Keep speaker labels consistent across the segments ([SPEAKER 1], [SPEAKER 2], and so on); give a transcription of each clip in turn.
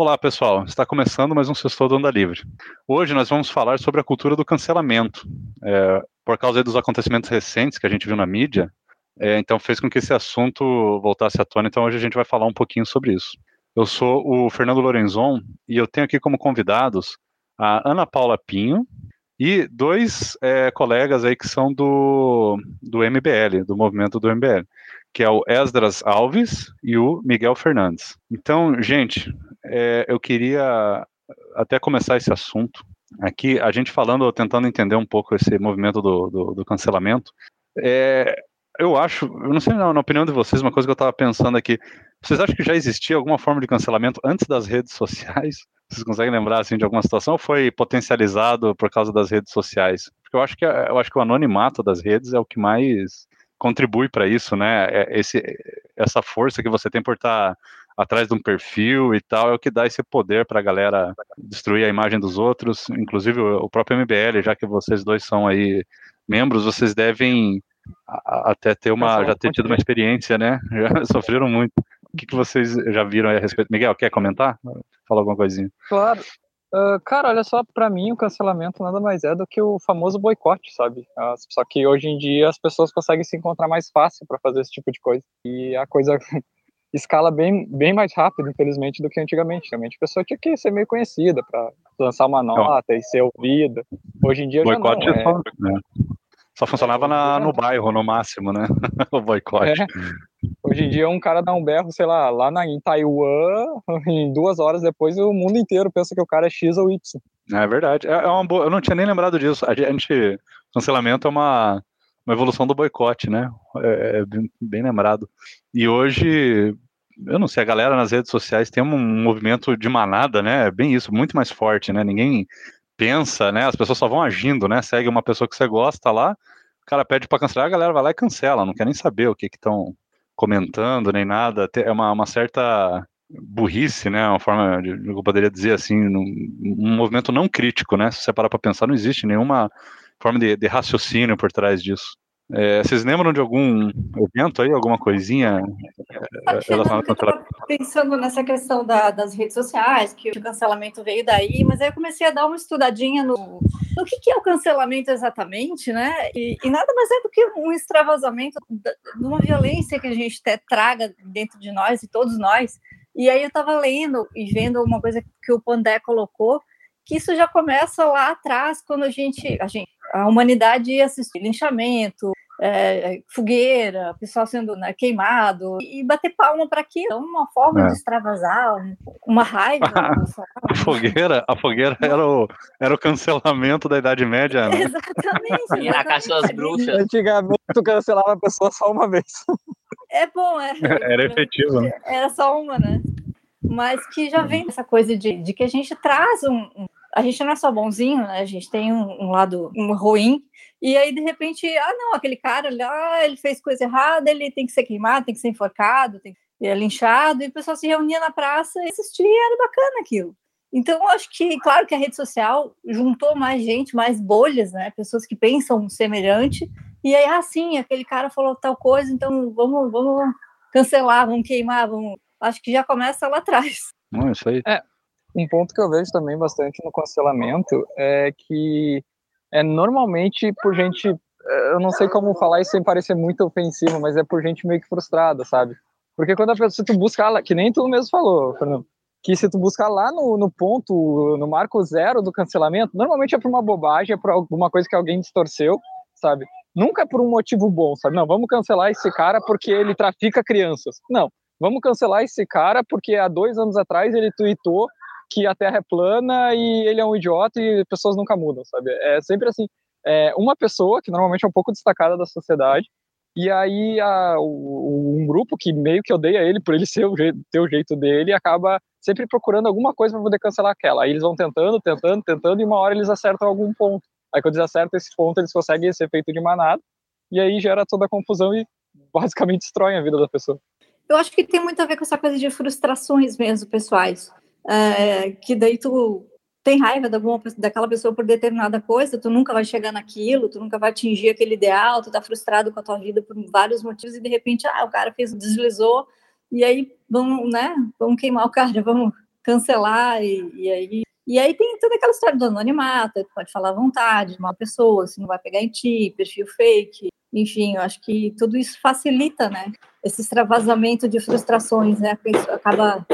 [SPEAKER 1] Olá, pessoal. Está começando mais um Sextou do Onda Livre. Hoje nós vamos falar sobre a cultura do cancelamento. É, por causa dos acontecimentos recentes que a gente viu na mídia, é, então fez com que esse assunto voltasse à tona. Então hoje a gente vai falar um pouquinho sobre isso. Eu sou o Fernando Lorenzon e eu tenho aqui como convidados a Ana Paula Pinho e dois é, colegas aí que são do, do MBL, do movimento do MBL que é o Esdras Alves e o Miguel Fernandes. Então, gente, é, eu queria até começar esse assunto aqui, a gente falando, tentando entender um pouco esse movimento do, do, do cancelamento. É, eu acho, eu não sei na, na, opinião de vocês, uma coisa que eu estava pensando aqui, vocês acham que já existia alguma forma de cancelamento antes das redes sociais? Vocês conseguem lembrar assim de alguma situação ou foi potencializado por causa das redes sociais? Porque eu acho que eu acho que o anonimato das redes é o que mais contribui para isso, né? É, esse, essa força que você tem por estar tá atrás de um perfil e tal é o que dá esse poder para a galera destruir a imagem dos outros, inclusive o próprio MBL, já que vocês dois são aí membros, vocês devem até ter uma já ter tido uma experiência, né? Já sofreram muito. O que, que vocês já viram a respeito? Miguel, quer comentar? Fala alguma coisinha.
[SPEAKER 2] Claro. Uh, cara, olha só, para mim o cancelamento nada mais é do que o famoso boicote, sabe? Uh, só que hoje em dia as pessoas conseguem se encontrar mais fácil para fazer esse tipo de coisa. E a coisa escala bem, bem mais rápido, infelizmente, do que antigamente. Antigamente a pessoa tinha que ser meio conhecida para lançar uma nota não. e ser ouvida. Hoje em dia boicote já não. É... Só,
[SPEAKER 1] né? só funcionava na, no bairro, no máximo, né? o boicote. É.
[SPEAKER 2] Hoje em dia, um cara dá um berro, sei lá, lá na, em Taiwan, em duas horas depois, o mundo inteiro pensa que o cara é X ou Y.
[SPEAKER 1] É verdade. É, é uma boa, eu não tinha nem lembrado disso. A gente, cancelamento é uma, uma evolução do boicote, né? É, é bem, bem, lembrado. E hoje, eu não sei, a galera nas redes sociais tem um movimento de manada, né? É bem isso, muito mais forte, né? Ninguém pensa, né? As pessoas só vão agindo, né? Segue uma pessoa que você gosta lá, o cara pede para cancelar, a galera vai lá e cancela, não quer nem saber o que estão comentando nem nada, é uma, uma certa burrice, né? Uma forma de, eu poderia dizer assim, um movimento não crítico, né? Se você parar para pensar, não existe nenhuma forma de, de raciocínio por trás disso. É, vocês lembram de algum evento aí, alguma coisinha
[SPEAKER 3] é, relacionada com Pensando nessa questão da, das redes sociais, que o cancelamento veio daí, mas aí eu comecei a dar uma estudadinha no, no que, que é o cancelamento exatamente, né? E, e, nada mais é do que um extravasamento de uma violência que a gente traga dentro de nós e todos nós. E aí eu estava lendo e vendo uma coisa que o Pandé colocou, que isso já começa lá atrás, quando a gente, a gente, a humanidade ia assistir linchamento, é, fogueira, pessoal sendo né, queimado, e bater palma para aquilo. Então, uma forma é. de extravasar, uma raiva.
[SPEAKER 1] a fogueira, a fogueira era o, era o cancelamento da Idade Média, né?
[SPEAKER 3] Exatamente.
[SPEAKER 4] E na caixa das bruxas.
[SPEAKER 2] Antigamente, tu cancelava a pessoa só uma vez.
[SPEAKER 3] É bom, é.
[SPEAKER 1] Era efetivo, né?
[SPEAKER 3] Era só uma, né? Mas que já vem essa coisa de, de que a gente traz um, um a gente não é só bonzinho, né? A gente tem um, um lado um ruim e aí, de repente, ah, não, aquele cara lá, ele fez coisa errada, ele tem que ser queimado, tem que ser enforcado, tem que ser linchado, e o pessoal se reunia na praça e assistia, e era bacana aquilo. Então, eu acho que, claro que a rede social juntou mais gente, mais bolhas, né? Pessoas que pensam semelhante, e aí, ah, sim, aquele cara falou tal coisa, então vamos, vamos cancelar, vamos queimar, vamos. Acho que já começa lá atrás.
[SPEAKER 1] Não, isso aí.
[SPEAKER 2] É, um ponto que eu vejo também bastante no cancelamento é que é normalmente por gente, eh, eu não sei como falar isso sem parecer muito ofensivo, mas é por gente meio que frustrada, sabe? Porque quando a pessoa, se tu buscar lá, que nem tu mesmo falou, Fernando, que se tu buscar lá no, no ponto, no marco zero do cancelamento, normalmente é por uma bobagem, é por alguma coisa que alguém distorceu, sabe? Nunca é por um motivo bom, sabe? Não, vamos cancelar esse cara porque ele trafica crianças. Não, vamos cancelar esse cara porque há dois anos atrás ele tweetou que a Terra é plana e ele é um idiota e pessoas nunca mudam, sabe? É sempre assim, é uma pessoa que normalmente é um pouco destacada da sociedade e aí a, o, um grupo que meio que odeia ele por ele ser o ter o jeito dele acaba sempre procurando alguma coisa para poder cancelar aquela. Aí eles vão tentando, tentando, tentando e uma hora eles acertam algum ponto. Aí quando eles acertam esse ponto, eles conseguem esse efeito de manada e aí gera toda a confusão e basicamente destrói a vida da pessoa.
[SPEAKER 3] Eu acho que tem muito a ver com essa coisa de frustrações mesmo pessoais é, que daí tu tem raiva daquela pessoa por determinada coisa, tu nunca vai chegar naquilo, tu nunca vai atingir aquele ideal, tu tá frustrado com a tua vida por vários motivos e de repente, ah, o cara fez, deslizou, e aí vamos, né, vamos queimar o cara, vamos cancelar e, e aí e aí tem toda aquela história do anonimato, pode falar à vontade de uma pessoa, se não vai pegar em ti, perfil fake, enfim, eu acho que tudo isso facilita, né, esse extravasamento de frustrações, né, acaba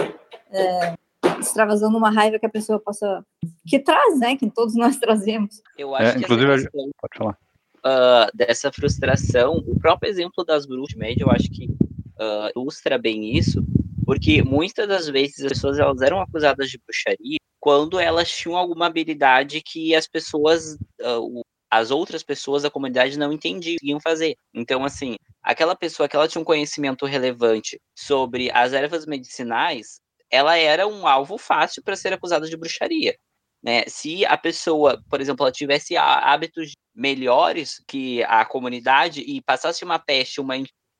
[SPEAKER 3] é, extravasando uma raiva que a pessoa possa, que traz, né, que todos nós trazemos.
[SPEAKER 4] Eu acho é, que inclusive, questão, pode falar. Uh, dessa frustração, o próprio exemplo das bruxas média, eu acho que uh, ilustra bem isso, porque muitas das vezes as pessoas elas eram acusadas de bruxaria quando elas tinham alguma habilidade que as pessoas, uh, as outras pessoas da comunidade não entendiam fazer. Então, assim, aquela pessoa que ela tinha um conhecimento relevante sobre as ervas medicinais, ela era um alvo fácil para ser acusada de bruxaria. Né? Se a pessoa, por exemplo, ela tivesse hábitos melhores que a comunidade e passasse uma peste, uma,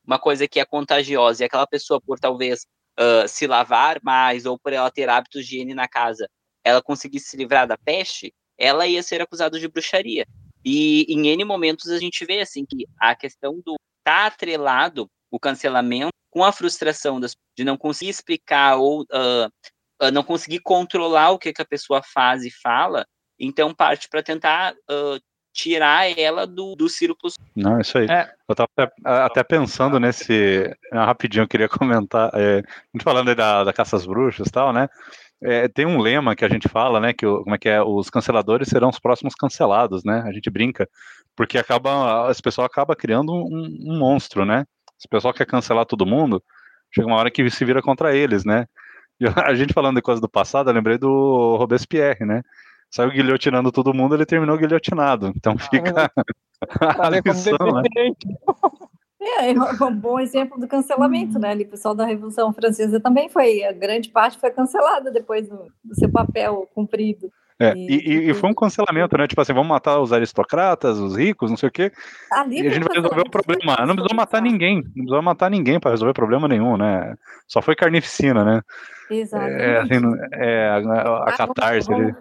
[SPEAKER 4] uma coisa que é contagiosa, e aquela pessoa, por talvez uh, se lavar mais ou por ela ter hábitos de higiene na casa, ela conseguisse se livrar da peste, ela ia ser acusada de bruxaria. E em N momentos a gente vê assim que a questão do tá atrelado o cancelamento com a frustração das, de não conseguir explicar ou uh, uh, não conseguir controlar o que, que, a pessoa faz e fala, então parte para tentar uh, tirar ela do, do círculo.
[SPEAKER 1] Não, isso aí. É. Eu estava até, até, pensando nesse. Rapidinho, eu queria comentar. É, a gente falando aí da, da caça às bruxas e tal, né? É, tem um lema que a gente fala, né? Que como é que é? Os canceladores serão os próximos cancelados, né? A gente brinca, porque acaba, esse pessoal acaba criando um, um monstro, né? Se o pessoal quer cancelar todo mundo, chega uma hora que se vira contra eles, né? E a gente falando de coisa do passado, eu lembrei do Robespierre, né? Saiu guilhotinando todo mundo, ele terminou guilhotinado. Então fica ah, a lição, né?
[SPEAKER 3] É, é um bom exemplo do cancelamento, né? O pessoal da Revolução Francesa também foi, a grande parte foi cancelada depois do, do seu papel cumprido.
[SPEAKER 1] É, e, e, foi um cancelamento, né? Tipo assim, vamos matar os aristocratas, os ricos, não sei o quê. Ali e a gente vai resolver o problema. Não precisou matar ninguém. Não precisou matar ninguém para resolver problema nenhum, né? Só foi carnificina, né?
[SPEAKER 3] Exatamente. É, assim,
[SPEAKER 1] é, a, a, a catarse ali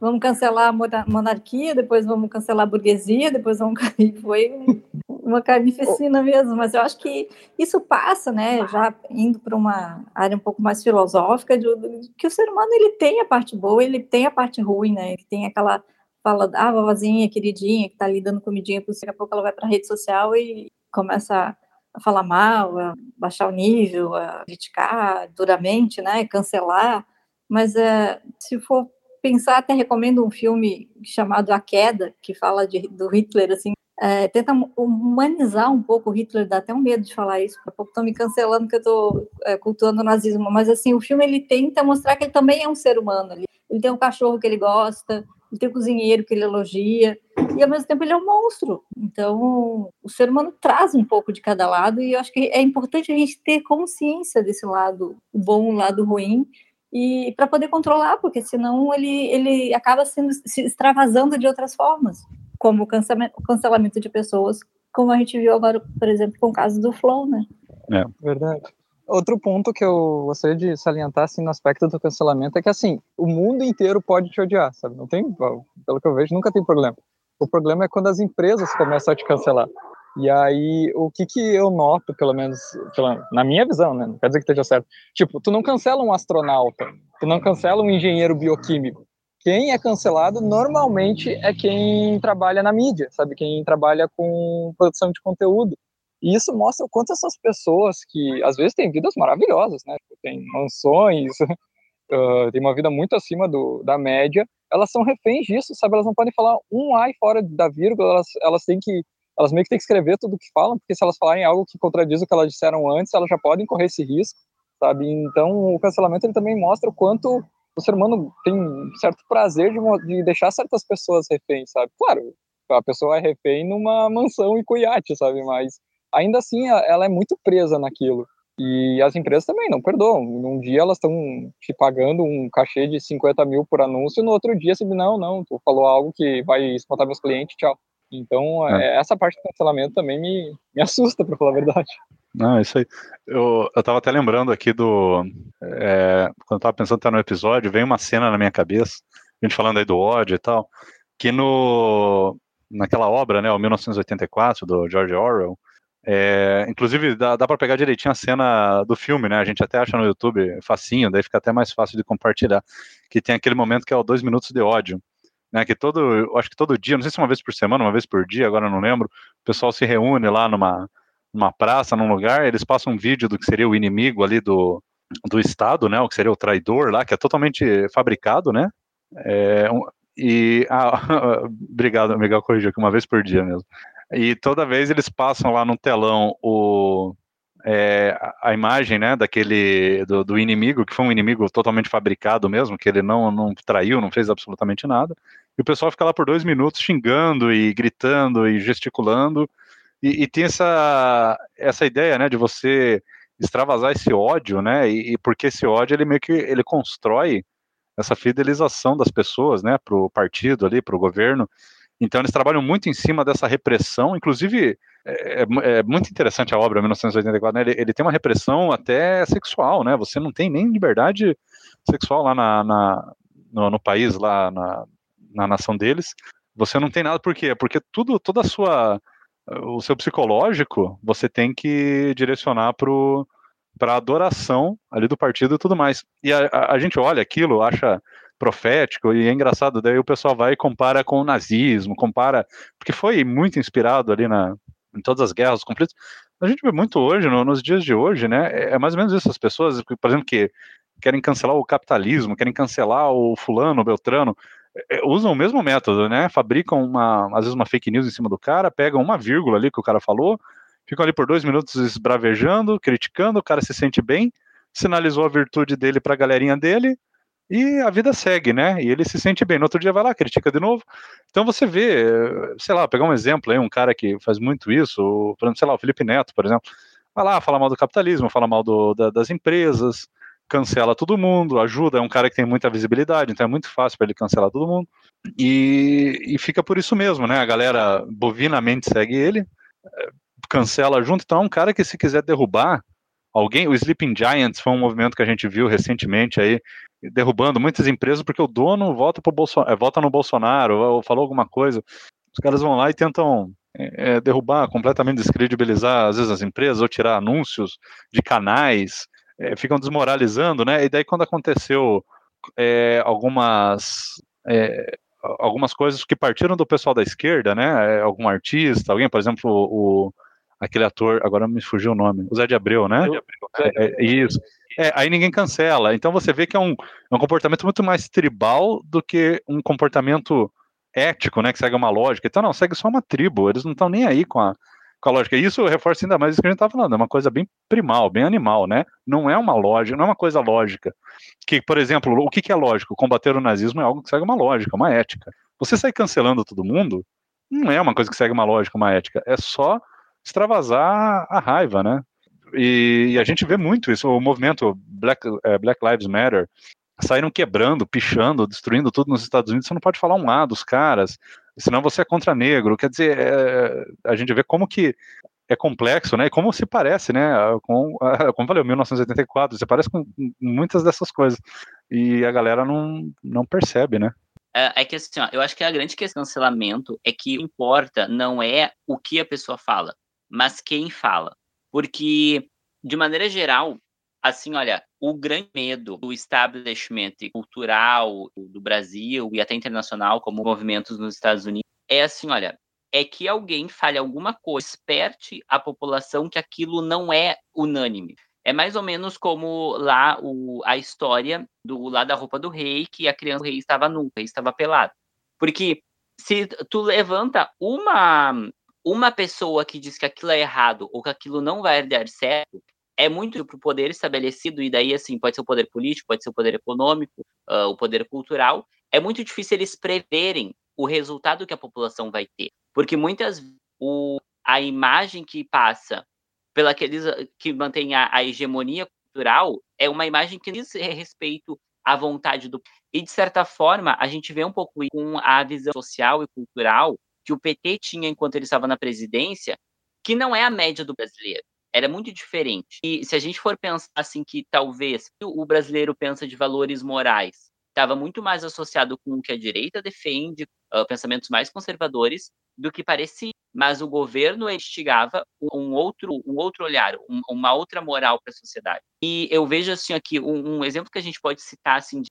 [SPEAKER 3] vamos cancelar a monarquia, depois vamos cancelar a burguesia, depois vamos. Foi uma carnificina mesmo, mas eu acho que isso passa, né, já indo para uma área um pouco mais filosófica, de, que o ser humano ele tem a parte boa, ele tem a parte ruim, né, ele tem aquela fala, ah, vovozinha, queridinha, que está ali dando comidinha para daqui a pouco ela vai para a rede social e começa a falar mal, a baixar o nível, a criticar duramente, né, cancelar, mas é, se for pensar, até recomendo um filme chamado A Queda, que fala de, do Hitler, assim, é, tenta humanizar um pouco o Hitler, dá até um medo de falar isso, daqui a pouco estão me cancelando que eu estou é, cultuando o nazismo, mas assim, o filme ele tenta mostrar que ele também é um ser humano, ele, ele tem um cachorro que ele gosta, ele tem um cozinheiro que ele elogia, e ao mesmo tempo ele é um monstro, então o ser humano traz um pouco de cada lado, e eu acho que é importante a gente ter consciência desse lado bom, o lado ruim, e para poder controlar, porque senão ele, ele acaba sendo, se extravasando de outras formas, como o cancelamento, o cancelamento de pessoas, como a gente viu agora, por exemplo, com o caso do Flow, né?
[SPEAKER 2] É. Verdade. Outro ponto que eu gostaria de salientar, assim, no aspecto do cancelamento é que, assim, o mundo inteiro pode te odiar, sabe? Não tem, pelo que eu vejo, nunca tem problema. O problema é quando as empresas começam a te cancelar. E aí, o que que eu noto, pelo menos, pela, na minha visão, né? Não quer dizer que esteja certo. Tipo, tu não cancela um astronauta, tu não cancela um engenheiro bioquímico. Quem é cancelado normalmente é quem trabalha na mídia, sabe? Quem trabalha com produção de conteúdo. E isso mostra o quanto essas pessoas que às vezes têm vidas maravilhosas, né? Tipo, tem mansões, uh, tem uma vida muito acima do, da média, elas são reféns disso, sabe? Elas não podem falar um ai fora da vírgula, elas, elas têm que elas meio que têm que escrever tudo o que falam, porque se elas falarem algo que contradiz o que elas disseram antes, elas já podem correr esse risco, sabe? Então, o cancelamento ele também mostra o quanto o ser humano tem certo prazer de, de deixar certas pessoas reféns, sabe? Claro, a pessoa é refém numa mansão e cuiate, sabe? Mas ainda assim ela é muito presa naquilo. E as empresas também não perdoam. Num dia elas estão te pagando um cachê de 50 mil por anúncio, no outro dia diz, não, não, tu falou algo que vai espantar meus clientes, tchau. Então, é. é. essa parte do cancelamento também me, me assusta, para falar a verdade.
[SPEAKER 1] Não, isso aí. Eu, eu tava até lembrando aqui do. É, quando eu tava pensando até no episódio, veio uma cena na minha cabeça, a gente falando aí do ódio e tal, que no, naquela obra, né, o 1984, do George Orwell, É, inclusive, dá, dá para pegar direitinho a cena do filme, né? A gente até acha no YouTube facinho, daí fica até mais fácil de compartilhar. Que tem aquele momento que é o dois minutos de ódio. Né, que todo, acho que todo dia, não sei se uma vez por semana, uma vez por dia, agora não lembro, o pessoal se reúne lá numa, numa praça, num lugar, eles passam um vídeo do que seria o inimigo ali do, do Estado, né, o que seria o traidor lá, que é totalmente fabricado, né, é, um, e, ah, obrigado, Miguel, corrigiu aqui, uma vez por dia mesmo, e toda vez eles passam lá no telão o, é, a imagem, né, daquele, do, do, inimigo, que foi um inimigo totalmente fabricado mesmo, que ele não, não traiu, não fez absolutamente nada, e o pessoal fica lá por dois minutos xingando e gritando e gesticulando, e, e tem essa, essa ideia, né, de você extravasar esse ódio, né, e, e porque esse ódio, ele meio que, ele constrói essa fidelização das pessoas, né, para o partido ali, para o governo, então eles trabalham muito em cima dessa repressão, inclusive é, é, é muito interessante a obra 1984, né? ele, ele, tem uma repressão até sexual, né? Você não tem nem liberdade sexual lá na, na no, no, país, lá na, na nação deles. Você não tem nada, por quê? Porque tudo, toda a sua, o seu psicológico, você tem que direcionar para a adoração ali do partido e tudo mais. E a, a, a gente olha aquilo, acha profético, e é engraçado, daí o pessoal vai e compara com o nazismo, compara, porque foi muito inspirado ali na, em todas as guerras, os conflitos. A gente vê muito hoje, no, nos dias de hoje, né, é, é mais ou menos isso, as pessoas, por exemplo, que querem cancelar o capitalismo, querem cancelar o fulano, o beltrano, é, é, usam o mesmo método, né, fabricam uma, às vezes uma fake news em cima do cara, pegam uma vírgula ali que o cara falou, ficam ali por dois minutos esbravejando, criticando, o cara se sente bem, sinalizou a virtude dele para a galerinha dele, e a vida segue, né? E ele se sente bem. No outro dia vai lá, critica de novo. Então você vê, sei lá, pegar um exemplo aí, um cara que faz muito isso, por exemplo, sei lá, o Felipe Neto, por exemplo, vai lá, fala mal do capitalismo, fala mal do, da, das empresas, cancela todo mundo, ajuda, é um cara que tem muita visibilidade, então é muito fácil para ele cancelar todo mundo. E, e fica por isso mesmo, né? A galera bovinamente segue ele, cancela junto, então é um cara que se quiser derrubar alguém, o Sleeping Giants foi um movimento que a gente viu recentemente aí, derrubando muitas empresas porque o dono vota, pro Bolson, é, vota no Bolsonaro ou, ou, falou alguma coisa. Os caras vão lá e tentam é, é, derrubar, completamente descredibilizar, às vezes, as empresas ou tirar anúncios de canais, é, ficam desmoralizando, né? E daí, quando aconteceu é, algumas. É, algumas coisas que partiram do pessoal da esquerda, né? Algum artista, alguém, por exemplo, o, aquele ator, agora me fugiu o nome, o Zé de Abreu, né? É, isso. É, aí ninguém cancela. Então você vê que é um, é um comportamento muito mais tribal do que um comportamento ético, né? Que segue uma lógica. Então, não, segue só uma tribo. Eles não estão nem aí com a, com a lógica. E isso reforça ainda mais isso que a gente está falando. É uma coisa bem primal, bem animal, né? Não é uma lógica, não é uma coisa lógica. Que, por exemplo, o que, que é lógico? Combater o nazismo é algo que segue uma lógica, uma ética. Você sair cancelando todo mundo não é uma coisa que segue uma lógica, uma ética. É só extravasar a raiva, né? E, e, a gente vê muito isso, o movimento Black, é, Black Lives Matter saíram quebrando, pichando, destruindo tudo nos Estados Unidos, você não pode falar um A dos caras, senão você é contra negro, quer dizer, é, a gente vê como que é complexo, né, e como se parece, né, com, como eu falei, 1984, você parece com muitas dessas coisas, e a galera não, não percebe, né.
[SPEAKER 4] É, é que assim, ó, eu acho que a grande questão do cancelamento é que importa não é o que a pessoa fala, mas quem fala. Porque, de maneira geral, assim, olha, o grande medo do establishment cultural do Brasil e até internacional, como movimentos nos Estados Unidos, é assim, olha, é que alguém fale alguma coisa, esperte a população que aquilo não é unânime. É mais ou menos como lá o, a história do lá da roupa do rei, que a criança do rei estava nua, o rei estava pelado. Porque se tu levanta uma uma pessoa que diz que aquilo é errado ou que aquilo não vai dar certo, é muito para o poder estabelecido, e daí, assim, pode ser o poder político, pode ser o poder econômico, uh, o poder cultural, é muito difícil eles preverem o resultado que a população vai ter. Porque muitas o, a imagem que passa pela aqueles que mantém a, a hegemonia cultural é uma imagem que diz respeito à vontade do. E, de certa forma, a gente vê um pouco com a visão social e cultural que o PT tinha enquanto ele estava na presidência, que não é a média do brasileiro. Era muito diferente. E se a gente for pensar assim que talvez o brasileiro pensa de valores morais, estava muito mais associado com o que a direita defende, uh, pensamentos mais conservadores, do que parecia. mas o governo instigava um outro, um outro olhar, um, uma outra moral para a sociedade. E eu vejo assim aqui um, um, exemplo que a gente pode citar assim de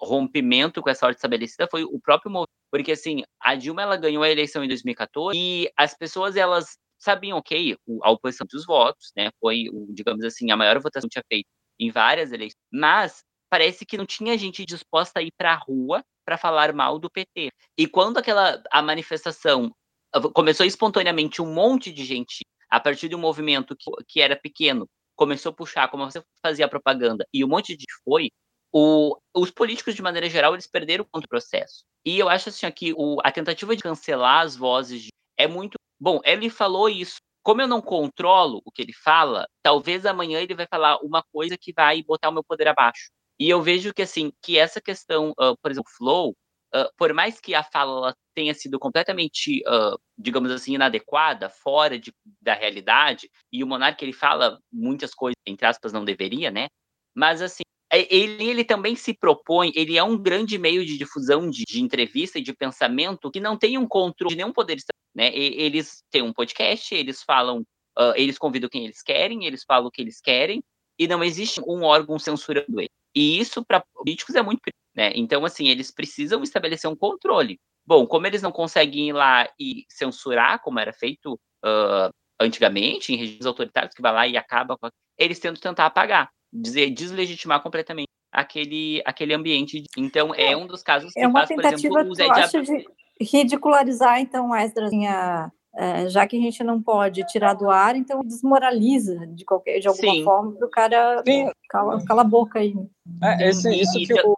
[SPEAKER 4] rompimento com essa ordem estabelecida foi o próprio movimento, porque assim a Dilma ela ganhou a eleição em 2014 e as pessoas elas sabiam, ok, a oposição dos votos, né, foi, digamos assim, a maior votação que tinha feito em várias eleições, mas parece que não tinha gente disposta a ir para a rua para falar mal do PT. E quando aquela a manifestação começou espontaneamente um monte de gente a partir de um movimento que, que era pequeno, começou a puxar, como você fazia propaganda, e um monte de gente foi, o, os políticos, de maneira geral, eles perderam contra o processo. E eu acho assim que a tentativa de cancelar as vozes é muito. Bom, ele falou isso. Como eu não controlo o que ele fala, talvez amanhã ele vai falar uma coisa que vai botar o meu poder abaixo. E eu vejo que assim, que essa questão, uh, por exemplo, flow, uh, por mais que a fala tenha sido completamente, uh, digamos assim, inadequada, fora de, da realidade, e o monarca ele fala muitas coisas, entre aspas, não deveria, né? Mas assim, ele, ele também se propõe, ele é um grande meio de difusão de, de entrevista e de pensamento que não tem um controle de nenhum poder, né? Eles têm um podcast, eles falam, uh, eles convidam quem eles querem, eles falam o que eles querem, e não existe um órgão censurando ele. E isso para políticos é muito, né? Então assim, eles precisam estabelecer um controle. Bom, como eles não conseguem ir lá e censurar, como era feito uh, antigamente, em regimes autoritários, que vai lá e acaba com. Eles tentam tentar apagar deslegitimar completamente aquele, aquele ambiente. Então, é, é um dos casos
[SPEAKER 3] que é uma faz, tentativa, por exemplo, o Zé acho, de ridicularizar, então, Esdras, é, já que a gente não pode tirar do ar, então desmoraliza de qualquer de alguma Sim. forma para o cara cala, cala, a boca aí.
[SPEAKER 2] É, esse, isso que eu...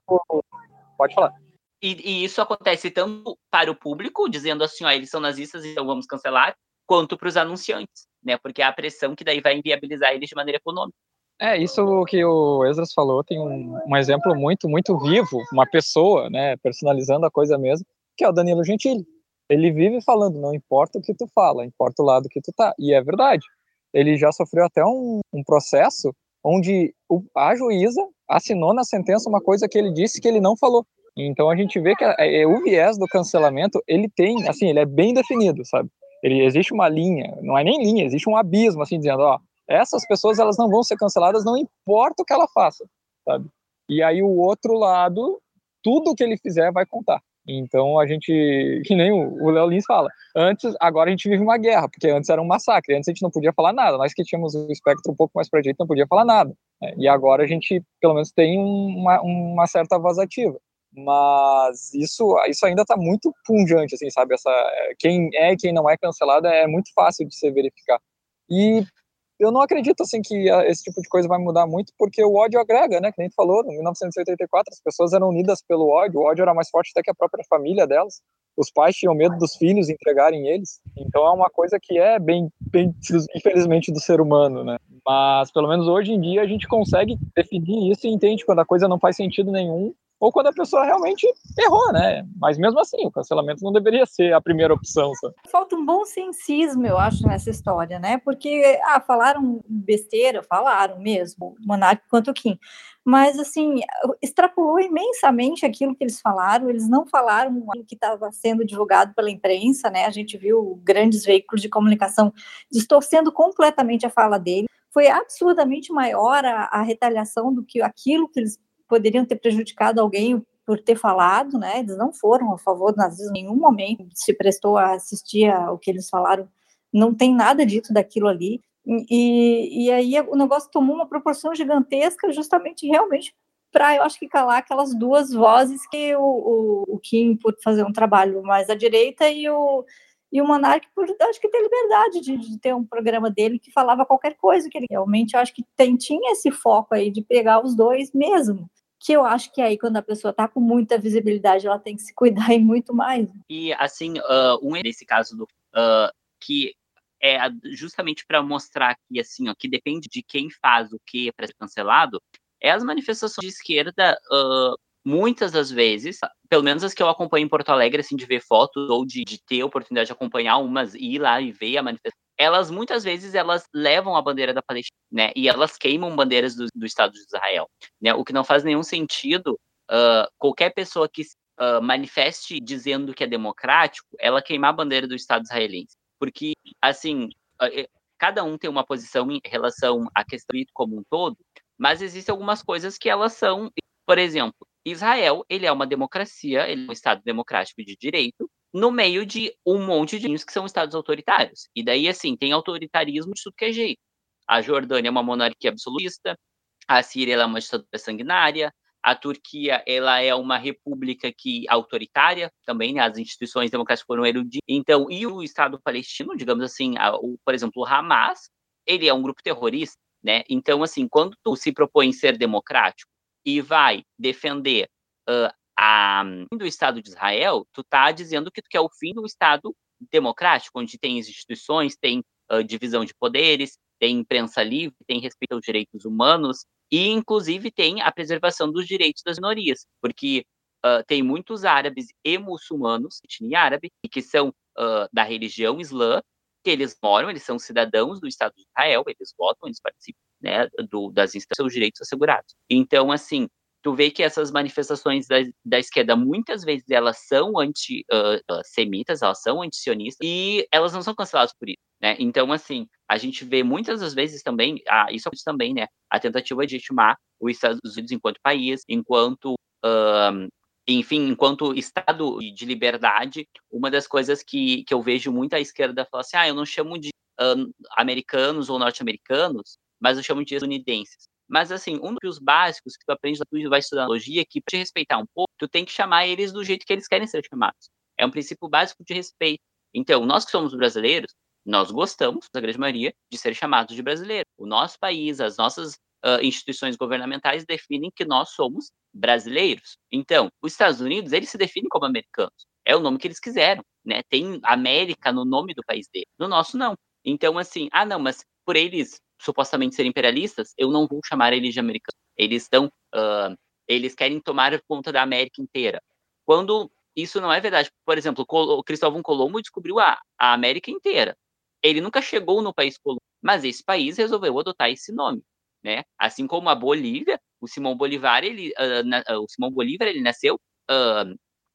[SPEAKER 2] Pode falar.
[SPEAKER 4] E, e, isso acontece tanto para o público, dizendo assim, ó, eles são nazistas, então vamos cancelar, quanto para os anunciantes, né? Porque é a pressão que daí vai inviabilizar eles de maneira econômica.
[SPEAKER 2] É, isso que o Esdras falou tem um, um, exemplo muito, muito vivo, uma pessoa, né, personalizando a coisa mesmo, que é o Danilo Gentili. Ele vive falando, não importa o que tu fala, importa o lado que tu tá. E é verdade. Ele já sofreu até um, um processo onde o, a juíza assinou na sentença uma coisa que ele disse que ele não falou. Então a gente vê que a, é, o viés do cancelamento, ele tem, assim, ele é bem definido, sabe? Ele existe uma linha, não é nem linha, existe um abismo, assim, dizendo, ó, essas pessoas elas não vão ser canceladas, não importa o que ela faça, sabe? E aí o outro lado, tudo que ele fizer vai contar. Então a gente, que nem o Léo Lins fala, antes, agora a gente vive uma guerra, porque antes era um massacre, antes a gente não podia falar nada, nós que tínhamos o espectro um pouco mais para direita não podia falar nada. Né? E agora a gente, pelo menos, tem uma, uma certa vazativa. Mas isso, isso ainda está muito punjante, assim, sabe? Essa, quem é e quem não é cancelado é muito fácil de se verificar. E eu não acredito assim que esse tipo de coisa vai mudar muito, porque o ódio agrega, né? Que nem tu falou, em 1984 as pessoas eram unidas pelo ódio, o ódio era mais forte até que a própria família delas. Os pais tinham medo dos filhos entregarem eles. Então é uma coisa que é bem, bem infelizmente do ser humano, né? Mas pelo menos hoje em dia a gente consegue definir isso e entende quando a coisa não faz sentido nenhum ou quando a pessoa realmente errou, né? Mas mesmo assim, o cancelamento não deveria ser a primeira opção. Sabe?
[SPEAKER 3] Falta um bom sensismo, eu acho, nessa história, né? Porque, ah, falaram besteira, falaram mesmo, Monarque quanto Kim. Mas, assim, extrapolou imensamente aquilo que eles falaram, eles não falaram o que estava sendo divulgado pela imprensa, né? A gente viu grandes veículos de comunicação distorcendo completamente a fala dele. Foi absurdamente maior a, a retaliação do que aquilo que eles poderiam ter prejudicado alguém por ter falado, né? Eles não foram a favor do nazismo em nenhum momento, se prestou a assistir ao que eles falaram, não tem nada dito daquilo ali. E, e aí o negócio tomou uma proporção gigantesca, justamente realmente para, eu acho que, calar aquelas duas vozes que o, o, o Kim, por fazer um trabalho mais à direita, e o, e o Monark, por acho que ter liberdade de, de, ter um programa dele que falava qualquer coisa que ele realmente acho que tem, tinha esse foco aí de pegar os dois mesmo. Que eu acho que aí, quando a pessoa tá com muita visibilidade, ela tem que se cuidar e muito mais.
[SPEAKER 4] E assim, uh, um nesse caso do uh, que é justamente para mostrar que assim, ó, que depende de quem faz o que para ser cancelado, é as manifestações de esquerda uh, muitas das vezes, pelo menos as que eu acompanho em Porto Alegre, assim, de ver fotos ou de, de ter oportunidade de acompanhar umas e ir lá e ver a manifestação, elas muitas vezes elas levam a bandeira da Palestina, né? E elas queimam bandeiras do, do Estado de Israel, né? O que não faz nenhum sentido uh, qualquer pessoa que uh, manifeste dizendo que é democrático, ela queimar a bandeira do Estado israelense. porque, assim, é, cada um tem uma posição em relação à questão como um todo, mas existem algumas coisas que elas são, por exemplo, Israel, ele é uma democracia, ele é um Estado democrático de direito, no meio de um monte de que são estados autoritários. E daí, assim, tem autoritarismo de tudo que é jeito. A Jordânia é uma monarquia absolutista, a Síria é uma ditadura sanguinária, a Turquia ela é uma república que autoritária também, né? as instituições democráticas foram erudidas. Então, e o Estado palestino, digamos assim, a, o, por exemplo, o Hamas, ele é um grupo terrorista, né? Então, assim, quando tu se propõe ser democrático e vai defender a, do Estado de Israel, tu tá dizendo que tu quer o fim do Estado democrático, onde tem instituições, tem uh, divisão de poderes, tem imprensa livre, tem respeito aos direitos humanos, e, inclusive, tem a preservação dos direitos das minorias, porque uh, tem muitos árabes e muçulmanos, etnia árabe, que são uh, da religião islã, que eles moram, eles são cidadãos do Estado de Israel, eles votam, eles participam né, do, das instâncias, seus direitos assegurados. Então, assim, tu vê que essas manifestações da, da esquerda, muitas vezes, elas são anti-semitas, uh, elas são anti-sionistas, e elas não são canceladas por isso, né? Então, assim, a gente vê muitas das vezes também, ah, isso também, né, a tentativa de estimar os Estados Unidos enquanto país, enquanto, enfim, enquanto Estado de liberdade, uma das coisas que, que eu vejo muita esquerda falar assim, ah, eu não chamo de americanos ou norte-americanos, mas eu chamo de estadunidenses. Mas, assim, um dos básicos que tu aprende quando tu vai estudar analogia, que para te respeitar um pouco, tu tem que chamar eles do jeito que eles querem ser chamados. É um princípio básico de respeito. Então, nós que somos brasileiros, nós gostamos, a grande maioria, de ser chamados de brasileiro. O nosso país, as nossas uh, instituições governamentais definem que nós somos brasileiros. Então, os Estados Unidos, eles se definem como americanos. É o nome que eles quiseram, né? Tem América no nome do país dele. No nosso, não. Então, assim, ah, não, mas por eles supostamente serem imperialistas, eu não vou chamar eles de americanos. Eles estão, uh, eles querem tomar conta da América inteira. Quando isso não é verdade. Por exemplo, Cristóvão Colombo descobriu a, a América inteira. Ele nunca chegou no país Colombo, mas esse país resolveu adotar esse nome, né? Assim como a Bolívia, o Simão Bolívar, ele, uh, na, uh, o Simão Bolívar, ele nasceu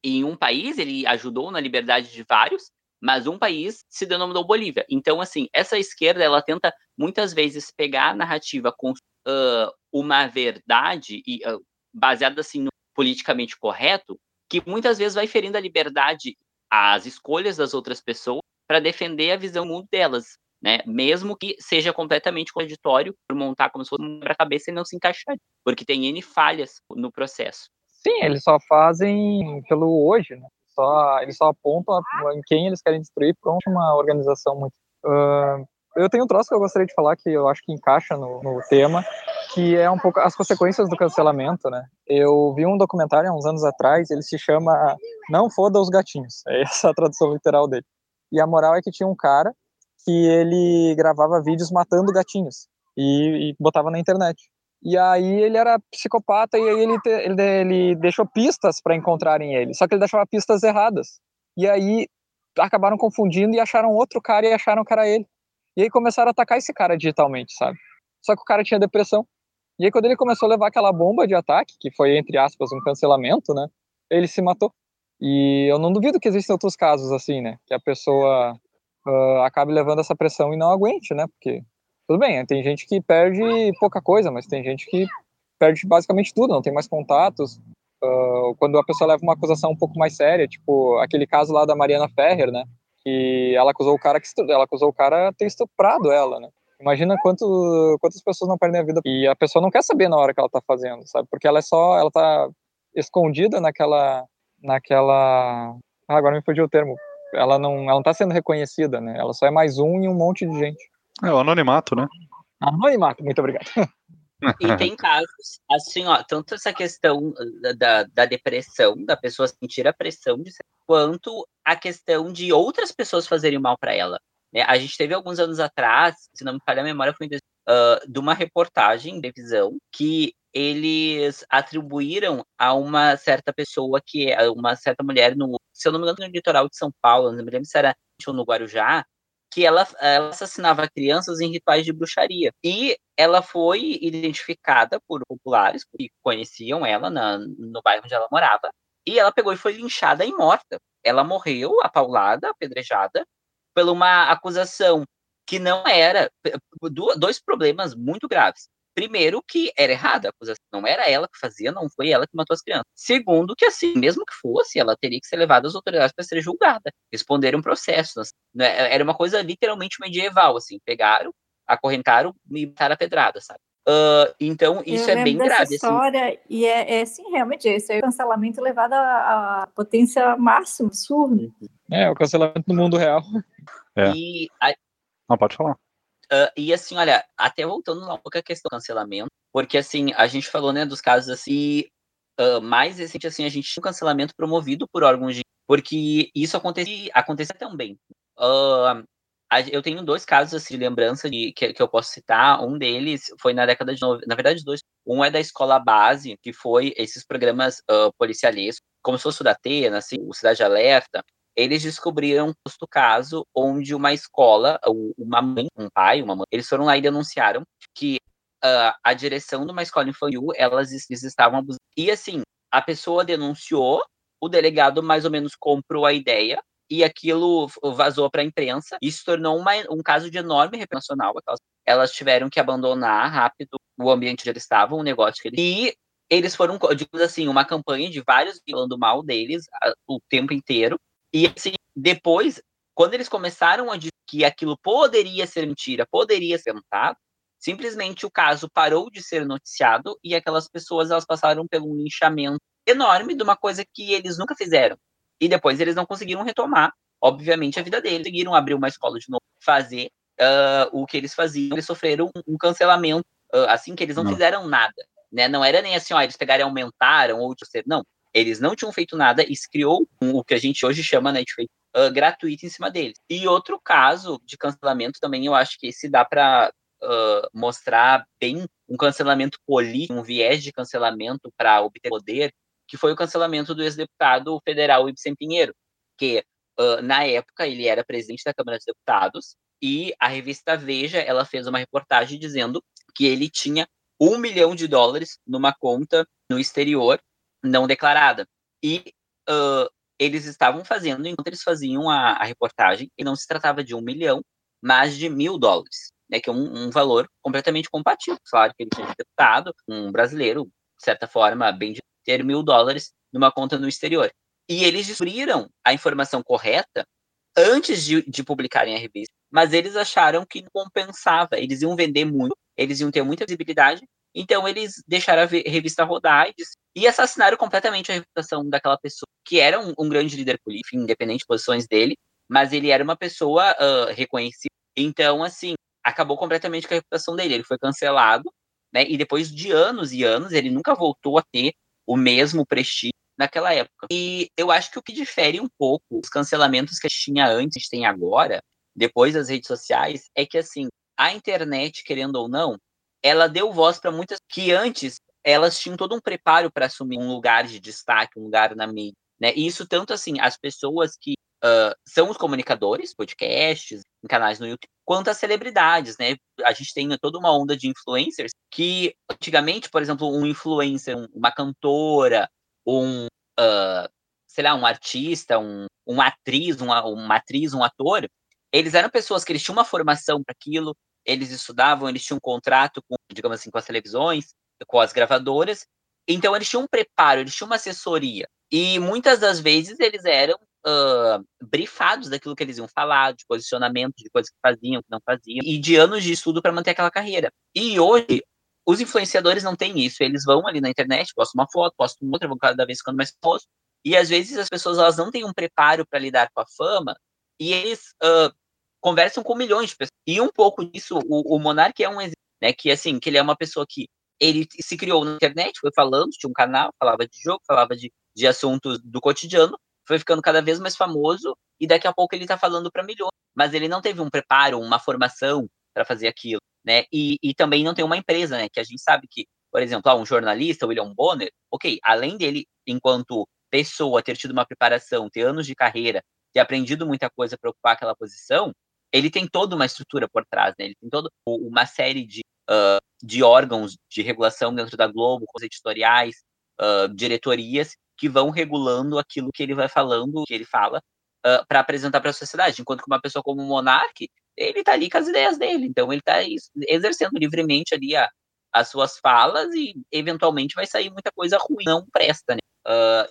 [SPEAKER 4] em um país, ele ajudou na liberdade de vários, mas um país se denominou Bolívia. Então, assim, essa esquerda, ela tenta muitas vezes pegar a narrativa com uh, uma verdade e uh, baseada assim no politicamente correto, que muitas vezes vai ferindo a liberdade, as escolhas das outras pessoas para defender a visão mundo delas, né? Mesmo que seja completamente contraditório por montar como se fosse um quebra-cabeça e não se encaixar, porque tem N falhas no processo.
[SPEAKER 2] Sim, eles só fazem pelo hoje, né? Só, eles só apontam em quem eles querem destruir, pronto, uma organização muito. Uh, eu tenho um troço que eu gostaria de falar que eu acho que encaixa no, no tema, que é um pouco as consequências do cancelamento, né? Eu vi um documentário há uns anos atrás, ele se chama Não Foda os Gatinhos, é essa a tradução literal dele. E a moral é que tinha um cara que ele gravava vídeos matando gatinhos e, e botava na internet. E aí ele era psicopata e aí ele, ele, ele deixou pistas para encontrarem ele. Só que ele deixava pistas erradas. E aí acabaram confundindo e acharam outro cara e acharam que era ele. E aí começaram a atacar esse cara digitalmente, sabe? Só que o cara tinha depressão. E aí quando ele começou a levar aquela bomba de ataque, que foi entre aspas um cancelamento, né? Ele se matou. E eu não duvido que existem outros casos assim, né? Que a pessoa uh, acabe levando essa pressão e não aguente, né? Porque tudo bem, tem gente que perde pouca coisa, mas tem gente que perde basicamente tudo, não tem mais contatos. Uh, quando a pessoa leva uma acusação um pouco mais séria, tipo aquele caso lá da Mariana Ferrer, né? Que ela acusou o cara que ela acusou o cara ter estuprado ela, né? Imagina quanto, quantas pessoas não perdem a vida e a pessoa não quer saber na hora que ela tá fazendo, sabe? Porque ela é só, ela tá escondida naquela, naquela, ah, agora me fugiu o termo. Ela não, ela não tá sendo reconhecida, né? Ela só é mais um em um monte de gente.
[SPEAKER 1] É o anonimato, né?
[SPEAKER 2] Anonimato, muito obrigado.
[SPEAKER 4] E tem casos, assim, ó, tanto essa questão da, da depressão, da pessoa sentir a pressão, de, quanto a questão de outras pessoas fazerem mal para ela. Né? A gente teve alguns anos atrás, se não me falha a memória, foi uh, de uma reportagem de visão que eles atribuíram a uma certa pessoa que é uma certa mulher no, se eu não me engano, no litoral de São Paulo, não me lembro se era no Guarujá, que ela, ela assassinava crianças em rituais de bruxaria. E ela foi identificada por populares que conheciam ela na, no bairro onde ela morava. E ela pegou e foi linchada e morta. Ela morreu apaulada, apedrejada, por uma acusação que não era dois problemas muito graves. Primeiro, que era errada a acusação, não era ela que fazia, não foi ela que matou as crianças. Segundo, que assim, mesmo que fosse, ela teria que ser levada às autoridades para ser julgada, responder um processo. Assim, né? Era uma coisa literalmente medieval, assim, pegaram, acorrentaram e mataram a pedrada, sabe? Uh, então, isso
[SPEAKER 3] Eu
[SPEAKER 4] é bem grave. Assim.
[SPEAKER 3] história, assim. e é, é sim, realmente, esse é o cancelamento levado à, potência máxima, absurdo.
[SPEAKER 2] É, o cancelamento no mundo real.
[SPEAKER 1] É.
[SPEAKER 4] E a...
[SPEAKER 1] Não, pode falar.
[SPEAKER 4] Uh, e assim, olha, até voltando na pouca questão do cancelamento, porque assim, a gente falou, né, dos casos assim, uh, mais recente, assim, a gente tinha um cancelamento promovido por órgãos de. Porque isso acontecia, acontecia também. Uh, eu tenho dois casos assim, de lembrança de, que, que eu posso citar. Um deles foi na década de. Na verdade, dois. Um é da escola base, que foi esses programas uh, como se fosse o da Atena, assim, o Cidade Alerta, eles descobriram um posto caso onde uma escola, uma mãe, um pai, uma mãe, eles foram lá e denunciaram que uh, a direção de uma escola infantil, elas eles estavam abusando. E assim, a pessoa denunciou, o delegado mais ou menos comprou a ideia e aquilo vazou para a imprensa se tornou uma, um caso de enorme repercussão nacional. Elas tiveram que abandonar rápido o ambiente onde eles estavam, o negócio que eles... E eles foram, digamos assim, uma campanha de vários falando mal deles o tempo inteiro. E assim, depois, quando eles começaram a dizer que aquilo poderia ser mentira, poderia ser montado, simplesmente o caso parou de ser noticiado e aquelas pessoas elas passaram por um linchamento enorme de uma coisa que eles nunca fizeram. E depois eles não conseguiram retomar, obviamente, a vida deles. Conseguiram abrir uma escola de novo, fazer uh, o que eles faziam. Eles sofreram um, cancelamento, uh, assim, que eles não, não, fizeram nada. Né? Não era nem assim, ó, eles pegaram e aumentaram, ou não. Eles não tinham feito nada e se criou o que a gente hoje chama né, de feito uh, gratuito em cima deles. E outro caso de cancelamento também, eu acho que esse dá para uh, mostrar bem um cancelamento político, um viés de cancelamento para obter poder, que foi o cancelamento do ex-deputado federal Ibsen Pinheiro, que uh, na época ele era presidente da Câmara dos Deputados e a revista Veja ela fez uma reportagem dizendo que ele tinha um milhão de dólares numa conta no exterior não declarada. E uh, eles estavam fazendo, enquanto eles faziam a, a, reportagem, e não se tratava de um milhão, mas de mil dólares, né, que é um, um valor completamente compatível. Claro que ele tinha deputado, um brasileiro, de certa forma, bem de ter mil dólares numa conta no exterior. E eles descobriram a informação correta antes de, de publicarem a revista, mas eles acharam que não compensava, eles iam vender muito, eles iam ter muita visibilidade, então eles deixaram a revista rodar e, assassinaram completamente a reputação daquela pessoa, que era um, um grande líder político, independente de posições dele, mas ele era uma pessoa uh, reconhecida. Então, assim, acabou completamente com a reputação dele. Ele foi cancelado, né? E depois de anos e anos, ele nunca voltou a ter o mesmo prestígio naquela época. E eu acho que o que difere um pouco os cancelamentos que a gente tinha antes, a gente tem agora, depois das redes sociais, é que, assim, a internet, querendo ou não, ela deu voz para muitas que antes elas tinham todo um preparo para assumir um lugar de destaque, um lugar na mídia. Né? E isso tanto assim, as pessoas que uh, são os comunicadores, podcasts, em canais no YouTube, quanto as celebridades, né? A gente tem toda uma onda de influencers que antigamente, por exemplo, um influencer, uma cantora, um, uh, sei lá, um artista, um, uma atriz, uma, uma atriz, um ator, eles eram pessoas que eles tinham uma formação para aquilo, eles estudavam, eles tinham um contrato com, digamos assim, com as televisões, com as gravadoras. Então eles tinham um preparo, eles tinham uma assessoria. E muitas das vezes eles eram uh, brifados daquilo que eles iam falar, de posicionamento, de coisas que faziam, que não faziam, e de anos de estudo para manter aquela carreira. E hoje, os influenciadores não têm isso. Eles vão ali na internet, postam uma foto, postam outra, vão cada vez ficando mais famosos. E às vezes as pessoas elas não têm um preparo para lidar com a fama e eles uh, conversam com milhões de pessoas. E um pouco disso, o, o Monark é um exemplo, né? Que assim, que ele é uma pessoa que ele se criou na internet, foi falando, tinha um canal, falava de jogo, falava de, de assuntos do cotidiano, foi ficando cada vez mais famoso e daqui a pouco ele tá falando para milhões. Mas ele não teve um preparo, uma formação para fazer aquilo, né? E, e também não tem uma empresa, né? Que a gente sabe que, por exemplo, ah, um jornalista, William Bonner, ok, além dele, enquanto pessoa, ter tido uma preparação, ter anos de carreira, ter aprendido muita coisa para ocupar aquela posição, ele tem toda uma estrutura por trás, né? Ele tem toda uma série de, uh, de órgãos de regulação dentro da Globo, com editoriais, uh, diretorias, que vão regulando aquilo que ele vai falando, que ele fala, uh, para apresentar para a sociedade, enquanto que uma pessoa como o monarca, ele está ali com as ideias dele, então ele está exercendo livremente ali a, as suas falas e eventualmente vai sair muita coisa ruim, não presta, né?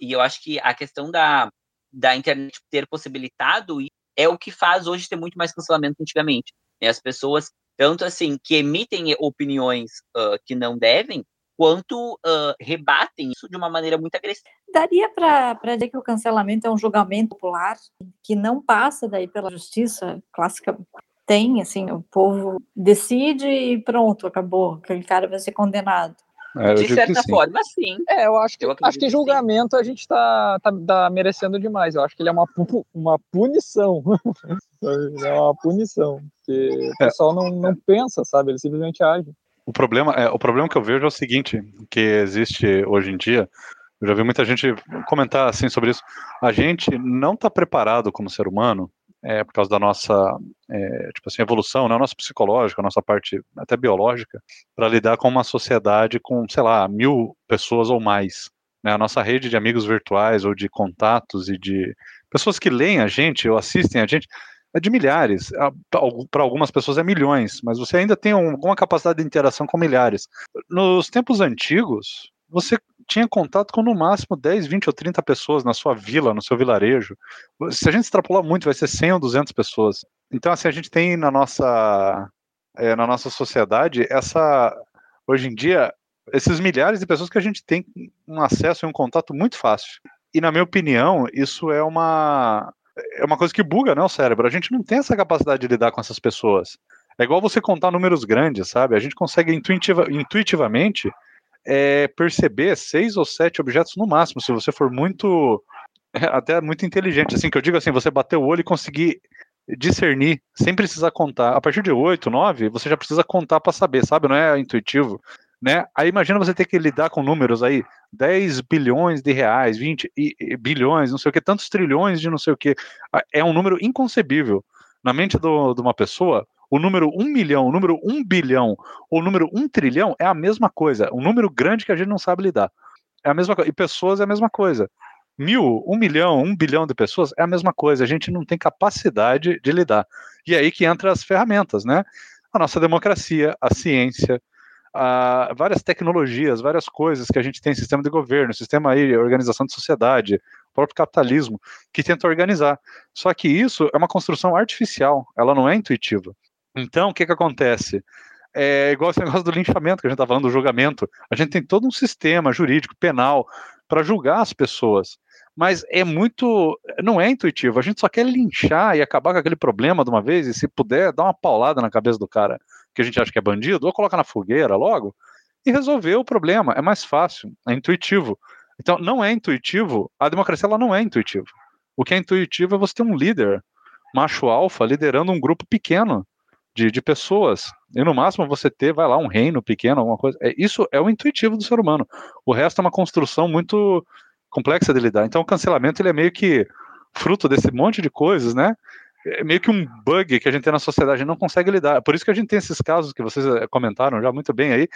[SPEAKER 4] E eu acho que a questão da, da internet ter possibilitado é o que faz hoje ter muito mais cancelamento que antigamente. Né? As pessoas, tanto assim, que emitem opiniões uh, que não devem, quanto uh, rebatem isso de uma maneira muito agressiva.
[SPEAKER 3] Daria para dizer que o cancelamento é um julgamento popular que não passa daí pela justiça clássica. Tem, assim, o povo decide e pronto, acabou. Aquele cara vai ser condenado.
[SPEAKER 4] É, de certa forma, sim.
[SPEAKER 2] É, eu acho que, eu acho que julgamento a gente tá, tá, tá, merecendo demais. Eu acho que ele é uma, uma punição. é uma punição. Porque o pessoal não, não pensa, sabe? Ele simplesmente age.
[SPEAKER 1] O problema, é, o problema que eu vejo é o seguinte, que existe hoje em dia, eu já vi muita gente comentar assim sobre isso. A gente não está preparado como ser humano, é, por causa da nossa, é, tipo assim, evolução, né, a nossa psicológica, a nossa parte até biológica, para lidar com uma sociedade com, sei lá, mil pessoas ou mais. Né, a nossa rede de amigos virtuais ou de contatos e de pessoas que leem a gente ou assistem a gente, é de milhares. Para algumas pessoas é milhões, mas você ainda tem alguma capacidade de interação com milhares. Nos tempos antigos, você tinha contato com no máximo 10, 20 ou 30 pessoas na sua vila, no seu vilarejo. Se a gente extrapolar muito, vai ser 100 ou 200 pessoas. Então, assim, a gente tem na nossa, é, na nossa sociedade essa. Hoje em dia, esses milhares de pessoas que a gente tem um acesso e um contato muito fácil. E, na minha opinião, isso é uma, é uma coisa que buga, né, o cérebro. A gente não tem essa capacidade de lidar com essas pessoas. É igual você contar números grandes, sabe? A gente consegue intuitiva, intuitivamente é, perceber seis ou sete objetos no máximo, se você for muito, até muito inteligente. Assim, que eu digo assim, você bater o olho e conseguir discernir, sem precisar contar. A partir de oito, nove, você já precisa contar para saber, sabe? Não é intuitivo né? Aí imagina você ter que lidar com números aí, 10 bilhões de reais, 20 bilhões, não sei o que, tantos trilhões de não sei o que. É um número inconcebível. Na mente do, de uma pessoa, o número 1 milhão, o número 1 bilhão, ou o número 1 trilhão é a mesma coisa. Um número grande que a gente não sabe lidar. É a mesma coisa. E pessoas é a mesma coisa. Mil, um milhão, um bilhão de pessoas é a mesma coisa. A gente não tem capacidade de lidar. E é aí que entra as ferramentas, né? A nossa democracia, a ciência, a várias tecnologias, várias coisas que a gente tem, sistema de governo, sistema aí, organização de sociedade, próprio capitalismo, que tenta organizar. Só que isso é uma construção artificial, ela não é intuitiva. Então, o que, que acontece? É igual esse negócio do linchamento que a gente está falando, do julgamento. A gente tem todo um sistema jurídico, penal, para julgar as pessoas. Mas é muito. Não é intuitivo. A gente só quer linchar e acabar com aquele problema de uma vez, e se puder, dar uma paulada na cabeça do cara que a gente acha que é bandido, ou coloca na fogueira logo e resolver o problema. É mais fácil, é intuitivo. Então, não é intuitivo, a democracia ela não é intuitiva. O que é intuitivo é você ter um líder, macho alfa, liderando um grupo pequeno de, de pessoas. E no máximo você ter, vai lá, um reino pequeno, alguma coisa. É, isso é o intuitivo do ser humano. O resto é uma construção muito complexa de lidar. Então, o cancelamento ele é meio que fruto desse monte de coisas, né? é meio que um bug que a gente tem na sociedade, a gente não consegue lidar. Por isso que a gente tem esses casos que vocês eh, comentaram já muito bem aí,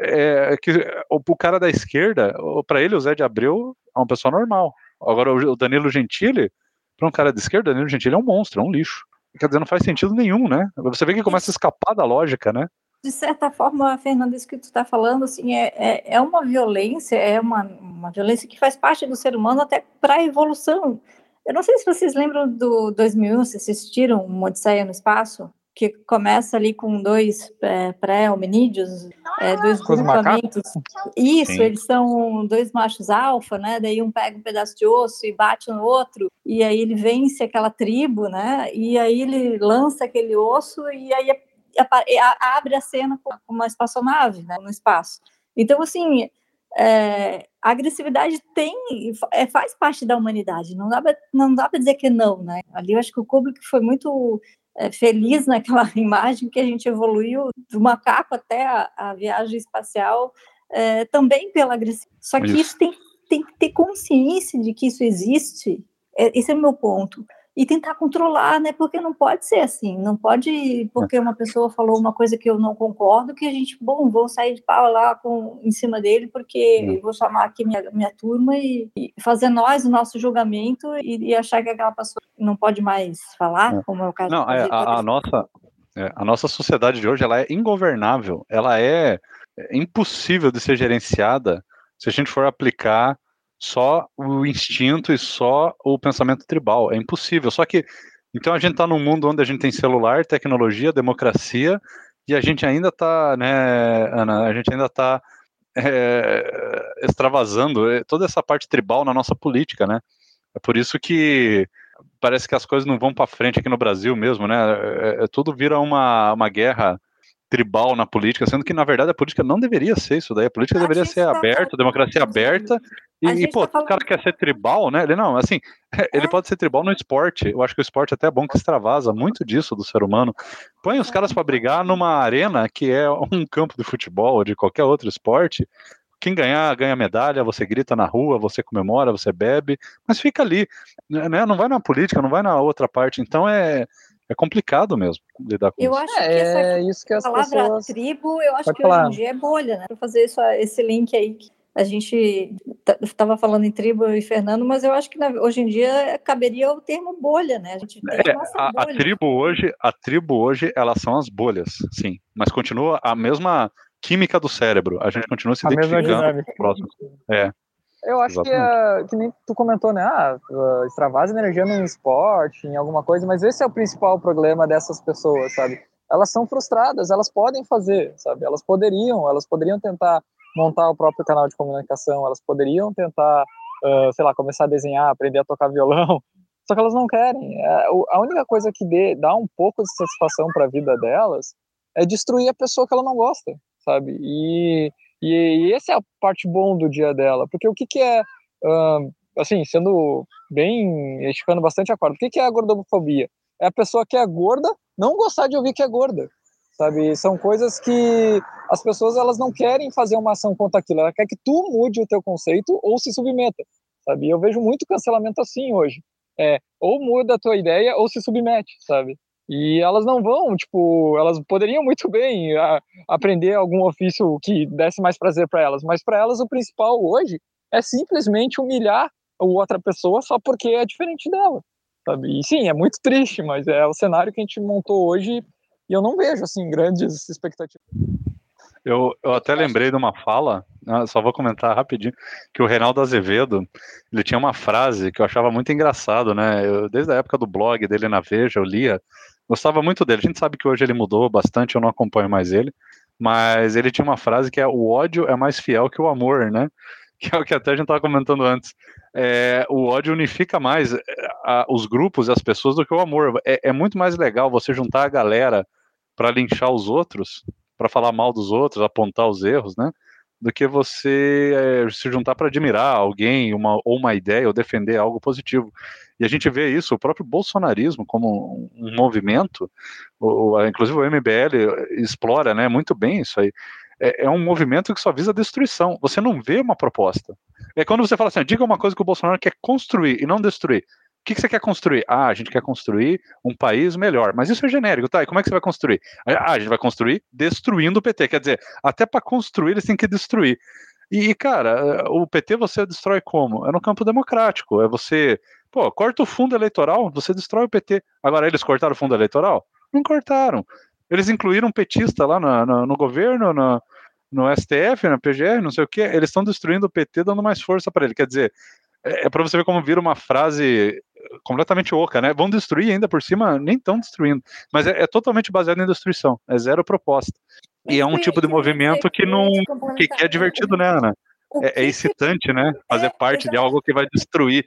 [SPEAKER 1] é que o, o cara da esquerda, para ele o Zé de Abreu é uma pessoa normal. Agora o Danilo Gentili, para um cara de esquerda, Danilo Gentili é um monstro, é um lixo. Quer dizer, não faz sentido nenhum, né? Você vê que começa a escapar da lógica, né?
[SPEAKER 3] De certa forma, Fernanda, isso que tu está falando, assim, é, é, é, uma violência, é uma, uma violência que faz parte do ser humano até para a evolução. Eu não sei se vocês lembram do 2001, se assistiram uma Odisseia no Espaço, que começa ali com dois é, pré-hominídeos, é, dois grupamentos. Isso, Sim. eles são dois machos alfa, né? Daí um pega um pedaço de osso e bate no outro, e aí ele vence aquela tribo, né? E aí ele lança aquele osso e aí abre a cena com uma espaçonave, né? No espaço. Então, assim, é, a agressividade tem é, faz parte da humanidade, não dá, não dá para dizer que não, né? Ali eu acho que o Kubrick foi muito é, feliz naquela imagem que a gente evoluiu do macaco até a, a viagem espacial é, também pela agressividade. Só que isso, isso tem, tem que ter consciência de que isso existe, é, esse é o meu ponto. E tentar controlar, né? Porque não pode ser assim, não pode, porque uma pessoa falou uma coisa que eu não concordo, que a gente, bom, vou sair de pau lá com, em cima dele, porque vou chamar aqui minha, minha turma e, e fazer nós o nosso julgamento e, e, achar que aquela pessoa não pode mais falar, é. como é o caso
[SPEAKER 1] Não, é, a, a nossa. É, a nossa sociedade de hoje ela é ingovernável, ela é impossível de ser gerenciada se a gente for aplicar só o instinto e só o pensamento tribal. É impossível. Só que então a gente está num mundo onde a gente tem celular, tecnologia, democracia e a gente ainda está, né, Ana? A gente ainda está é, extravasando é, toda essa parte tribal na nossa política, né? É por isso que parece que as coisas não vão para frente aqui no Brasil mesmo, né? É, é, tudo vira uma, uma guerra tribal na política, sendo que na verdade a política não deveria ser isso daí. A política a deveria ser tá aberta, democracia aberta. E, e pô, tá o cara quer ser tribal, né? Ele não, assim, ele é. pode ser tribal no esporte. Eu acho que o esporte até é bom que extravasa muito disso do ser humano. Põe os caras para brigar numa arena que é um campo de futebol ou de qualquer outro esporte. Quem ganhar, ganha medalha, você grita na rua, você comemora, você bebe, mas fica ali, né? Não vai na política, não vai na outra parte. Então é, é complicado mesmo lidar com
[SPEAKER 3] eu
[SPEAKER 1] isso.
[SPEAKER 3] Acho que essa é, isso que as palavra pessoas... tribo, eu acho Pode que falar. hoje em dia é bolha, né? Para fazer isso, esse link aí que a gente estava falando em tribo e Fernando, mas eu acho que hoje em dia caberia o termo bolha, né? A gente tem
[SPEAKER 1] é, a, a, tribo hoje, a tribo hoje, elas são as bolhas, sim, mas continua a mesma química do cérebro. A gente continua se a identificando. É.
[SPEAKER 2] Eu acho que, é, que nem tu comentou, né? Ah, extravasa energia no esporte, em alguma coisa, mas esse é o principal problema dessas pessoas, sabe? Elas são frustradas, elas podem fazer, sabe? Elas poderiam, elas poderiam tentar montar o próprio canal de comunicação, elas poderiam tentar, uh, sei lá, começar a desenhar, aprender a tocar violão, só que elas não querem. É, a única coisa que dê, dá um pouco de satisfação para a vida delas é destruir a pessoa que ela não gosta, sabe? E e, e essa é a parte bom do dia dela, porque o que, que é, uh, assim, sendo bem, esticando bastante a corda, o que, que é a gordofobia? É a pessoa que é gorda não gostar de ouvir que é gorda, sabe? São coisas que as pessoas elas não querem fazer uma ação contra aquilo, ela quer que tu mude o teu conceito ou se submeta, sabe? Eu vejo muito cancelamento assim hoje. É, ou muda a tua ideia ou se submete, sabe? E elas não vão, tipo, elas poderiam muito bem a, aprender algum ofício que desse mais prazer para elas, mas para elas o principal hoje é simplesmente humilhar a outra pessoa só porque é diferente dela, sabe? E sim, é muito triste, mas é o cenário que a gente montou hoje e eu não vejo, assim, grandes expectativas.
[SPEAKER 1] Eu, eu até lembrei de uma fala, né, só vou comentar rapidinho, que o Reinaldo Azevedo, ele tinha uma frase que eu achava muito engraçado, né? Eu, desde a época do blog dele na Veja, eu lia, Gostava muito dele. A gente sabe que hoje ele mudou bastante, eu não acompanho mais ele. Mas ele tinha uma frase que é: o ódio é mais fiel que o amor, né? Que é o que até a gente estava comentando antes. É, o ódio unifica mais é, a, os grupos e as pessoas do que o amor. É, é muito mais legal você juntar a galera para linchar os outros, para falar mal dos outros, apontar os erros, né? Do que você é, se juntar para admirar alguém, uma, ou uma ideia, ou defender algo positivo. E a gente vê isso, o próprio bolsonarismo como um, movimento, o, inclusive o MBL explora né, muito bem isso aí. É, é, um movimento que só visa destruição. Você não vê uma proposta. É quando você fala assim, diga uma coisa que o Bolsonaro quer construir e não destruir que, que você quer construir? Ah, a gente quer construir um país melhor. Mas isso é genérico, tá? E como é que você vai construir? Ah, a gente vai construir destruindo o PT. Quer dizer, até para construir eles têm que destruir. E, cara, o PT você destrói como? É no campo democrático. É você, pô, corta o fundo eleitoral, você destrói o PT. Agora, eles cortaram o fundo eleitoral? Não cortaram. Eles incluíram um petista lá no, no, no governo, no, no STF, na PGR, não sei o que. Eles estão destruindo o PT, dando mais força para ele. Quer dizer, é, é para você ver como vira uma frase completamente oca, né? Vão destruir ainda por cima, nem estão destruindo. Mas é, é, totalmente baseado em destruição, é zero proposta. E é um tipo de movimento que não que, que é divertido, né, Ana? É, é, excitante, né? Fazer é, parte de algo que vai destruir.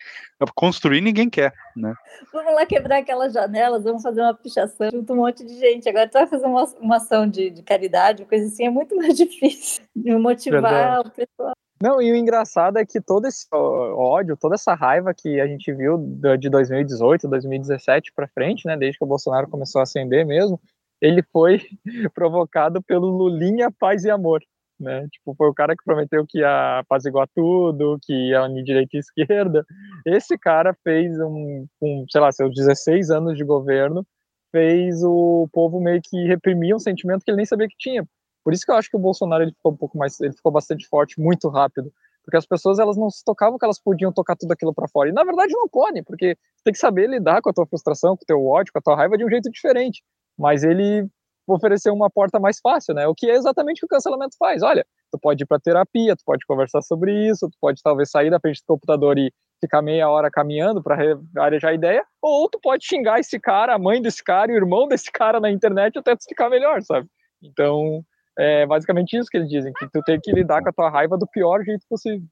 [SPEAKER 1] Construir ninguém quer, né?
[SPEAKER 3] Vamos lá quebrar aquelas janelas, vamos fazer uma pichação junto um monte de gente. Agora tu vai fazer uma, uma ação de, de caridade, coisa assim, é muito mais difícil de motivar Verdade. o pessoal.
[SPEAKER 2] Não, e o engraçado é que todo esse ódio, toda essa raiva que a gente viu de 2018, 2017 para frente, né, desde que o Bolsonaro começou a ascender mesmo, ele foi provocado pelo Lulinha Paz e Amor, né? Tipo, foi o cara que prometeu que ia apaziguar tudo, que ia unir direita e esquerda. Esse cara fez um, um, sei lá, seus 16 anos de governo, fez o povo meio que reprimir um sentimento que ele nem sabia que tinha. Por isso que eu acho que o Bolsonaro ele ficou um pouco mais, ele ficou bastante forte, muito rápido, porque as pessoas elas não se tocavam que elas podiam tocar tudo aquilo para fora. E na verdade não podem, porque tem que saber lidar com a tua frustração, com o teu ódio, com a tua raiva de um jeito diferente. Mas ele oferecer uma porta mais fácil, né? O que é exatamente o que o cancelamento faz. Olha, tu pode ir para terapia, tu pode conversar sobre isso, tu pode talvez sair da frente do computador e ficar meia hora caminhando para arejar ideia, ou tu pode xingar esse cara, a mãe desse cara o irmão desse cara na internet até tu ficar melhor, sabe? Então, é basicamente isso que eles dizem, que tu tem que lidar com a tua raiva do pior jeito possível.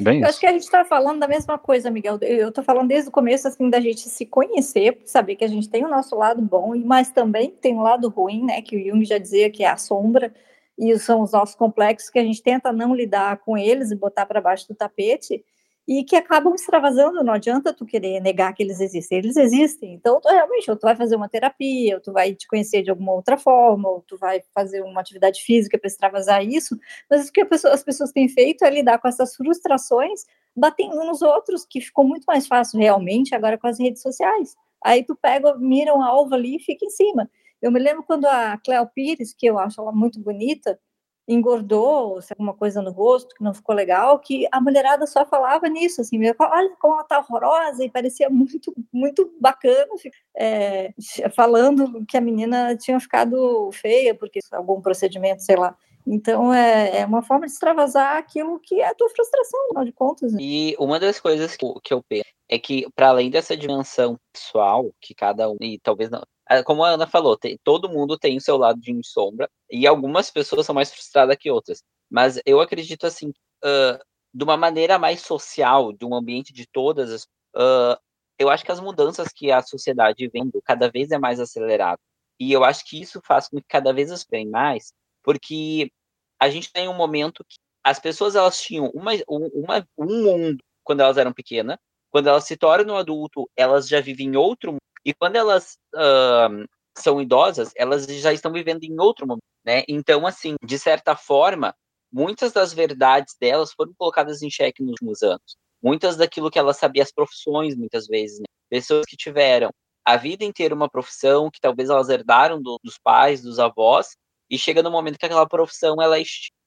[SPEAKER 3] Bem eu acho que a gente está falando da mesma coisa, Miguel. Eu estou falando desde o começo assim da gente se conhecer, saber que a gente tem o nosso lado bom, mas também tem um lado ruim, né? Que o Jung já dizia que é a sombra e são os nossos complexos que a gente tenta não lidar com eles e botar para baixo do tapete e que acabam extravasando. Não adianta tu querer negar que eles existem, eles existem. Então, tu, realmente, ou tu vai fazer uma terapia, ou tu vai te conhecer de alguma outra forma, ou tu vai fazer uma atividade física para extravasar isso. Mas o que pessoa, as pessoas têm feito é lidar com essas frustrações, batendo uns nos outros, que ficou muito mais fácil realmente agora com as redes sociais. Aí tu pega, mira um alvo ali e fica em cima. Eu me lembro quando a Cleo Pires, que eu acho ela muito bonita, engordou, se alguma coisa no rosto que não ficou legal, que a mulherada só falava nisso, assim, olha como ela tá horrorosa, e parecia muito, muito bacana, é, falando que a menina tinha ficado feia, porque algum procedimento, sei lá. Então, é, é uma forma de extravasar aquilo que é a tua frustração, afinal de contas. Né?
[SPEAKER 4] E uma das coisas que, que eu penso é que, para além dessa dimensão pessoal, que cada um, e talvez não, é, como a Ana falou, tem, todo mundo tem o seu lado de sombra, e algumas pessoas são mais frustradas que outras. Mas eu acredito, assim, uh, de uma maneira mais social, de um ambiente de todas as. Uh, eu acho que as mudanças que a sociedade vendo cada vez é mais acelerado. E eu acho que isso faz com que cada vez esperem mais, porque a gente tem um momento que as pessoas elas tinham uma, uma, um mundo quando elas eram pequenas, quando elas se tornam adulto, elas já vivem em outro mundo e quando elas uh, são idosas, elas já estão vivendo em outro momento, né? Então, assim, de certa forma, muitas das verdades delas foram colocadas em xeque nos últimos anos. Muitas daquilo que elas sabiam, as profissões, muitas vezes, né? Pessoas que tiveram a vida inteira uma profissão que talvez elas herdaram do, dos pais, dos avós, e chega no momento que aquela profissão ela